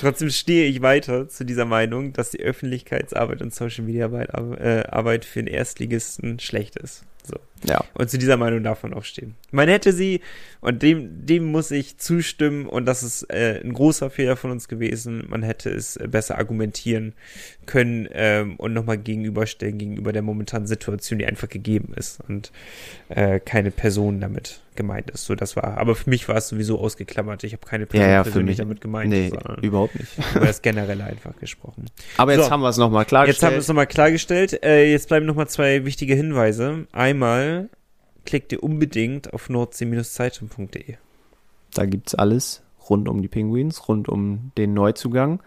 Trotzdem stehe ich weiter zu dieser Meinung, dass die Öffentlichkeitsarbeit und Social Media Arbeit, äh, Arbeit für den Erstligisten schlecht ist. So. Ja. Und zu dieser Meinung darf man auch stehen. Man hätte sie, und dem, dem muss ich zustimmen, und das ist äh, ein großer Fehler von uns gewesen, man hätte es äh, besser argumentieren können ähm, und nochmal gegenüberstellen gegenüber der momentanen Situation, die einfach gegeben ist und äh, keine Person damit gemeint ist. So, das war, aber für mich war es sowieso ausgeklammert. Ich habe keine Person Ja, ja, persönlich mich. damit gemeint, Nee, überhaupt nicht. über das Generelle einfach gesprochen. Aber jetzt So. haben wir es nochmal Jetzt haben wir klargestellt. es nochmal klargestellt. Äh, jetzt bleiben nochmal zwei wichtige Hinweise. Einmal klickt ihr unbedingt auf nordsee-zeitung.de. Da gibt's alles rund um die Penguins, rund um den Neuzugang.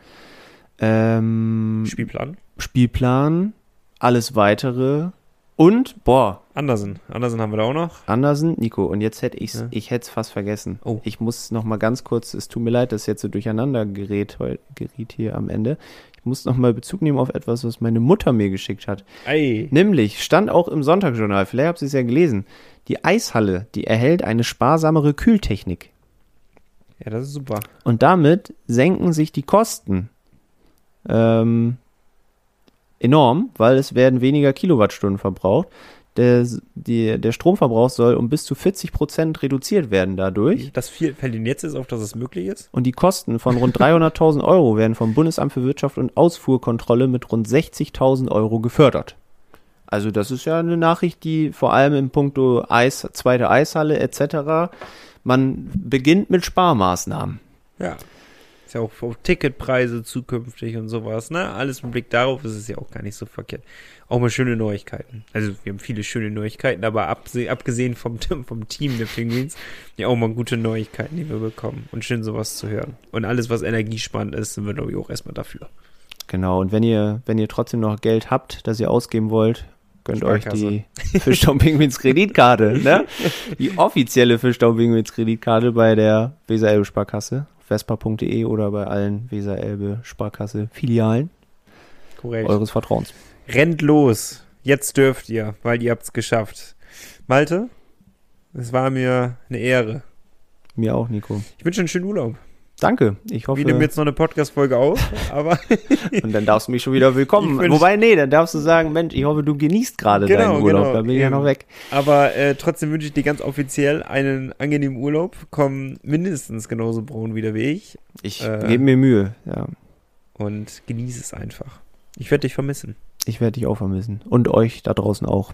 Ähm, Spielplan. Spielplan, alles weitere und, boah, Andersen. Andersen haben wir da auch noch. Andersen, Nico, und jetzt hätte ich's, Ja. ich es fast vergessen. Oh. Ich muss noch mal ganz kurz, es tut mir leid, dass jetzt so durcheinander gerät, geriet hier am Ende. Ich muss noch mal Bezug nehmen auf etwas, was meine Mutter mir geschickt hat. Ey. Nämlich, stand auch im Sonntagsjournal, vielleicht habt ihr es ja gelesen, die Eishalle, die erhält eine sparsamere Kühltechnik. Ja, das ist super. Und damit senken sich die Kosten ähm, enorm, weil es werden weniger Kilowattstunden verbraucht. Der, die, der Stromverbrauch soll um bis zu 40 Prozent reduziert werden dadurch. Das viel, fällt Ihnen jetzt ist auf, dass es möglich ist? Und die Kosten von rund 300.000 Euro werden vom Bundesamt für Wirtschaft und Ausfuhrkontrolle mit rund 60.000 Euro gefördert. Also das ist ja eine Nachricht, die vor allem im Punkto Eis, zweite Eishalle etc. Man beginnt mit Sparmaßnahmen. Ja. Ja auch auf Ticketpreise zukünftig und sowas, ne? Alles mit Blick darauf ist es ja auch gar nicht so verkehrt. Auch mal schöne Neuigkeiten. Also wir haben viele schöne Neuigkeiten, aber abgesehen vom, <laughs> vom Team der Penguins, ja auch mal gute Neuigkeiten, die wir bekommen. Und schön sowas zu hören. Und alles, was energiesparend ist, sind wir, glaube ich, auch erstmal dafür. Genau, und wenn ihr, wenn ihr trotzdem noch Geld habt, das ihr ausgeben wollt, gönnt euch die Fischtown Penguins Kreditkarte, ne? <laughs> Die offizielle Fischtown Penguins Kreditkarte bei der Weser Elbe Sparkasse, vespa.de oder bei allen Weser Elbe Sparkasse Filialen Korrekt. eures Vertrauens. Rennt los. Jetzt dürft ihr, weil ihr habt's geschafft. Malte, es war mir eine Ehre. Mir auch, Nico. Ich wünsche einen schönen Urlaub. Danke. Ich hoffe, Wir nehmen jetzt noch eine Podcast-Folge auf, aber <laughs> und dann darfst du mich schon wieder willkommen. Wobei, nee, dann darfst du sagen, Mensch, ich hoffe, du genießt gerade Genau, deinen Urlaub. genau, da bin ich ja eben. noch weg. Aber äh, trotzdem wünsche ich dir ganz offiziell einen angenehmen Urlaub. Komm mindestens genauso braun wieder wie ich Ich Äh. gebe mir Mühe, ja. und genieße es einfach. Ich werde dich vermissen. Ich werde dich auch vermissen. Und euch da draußen auch.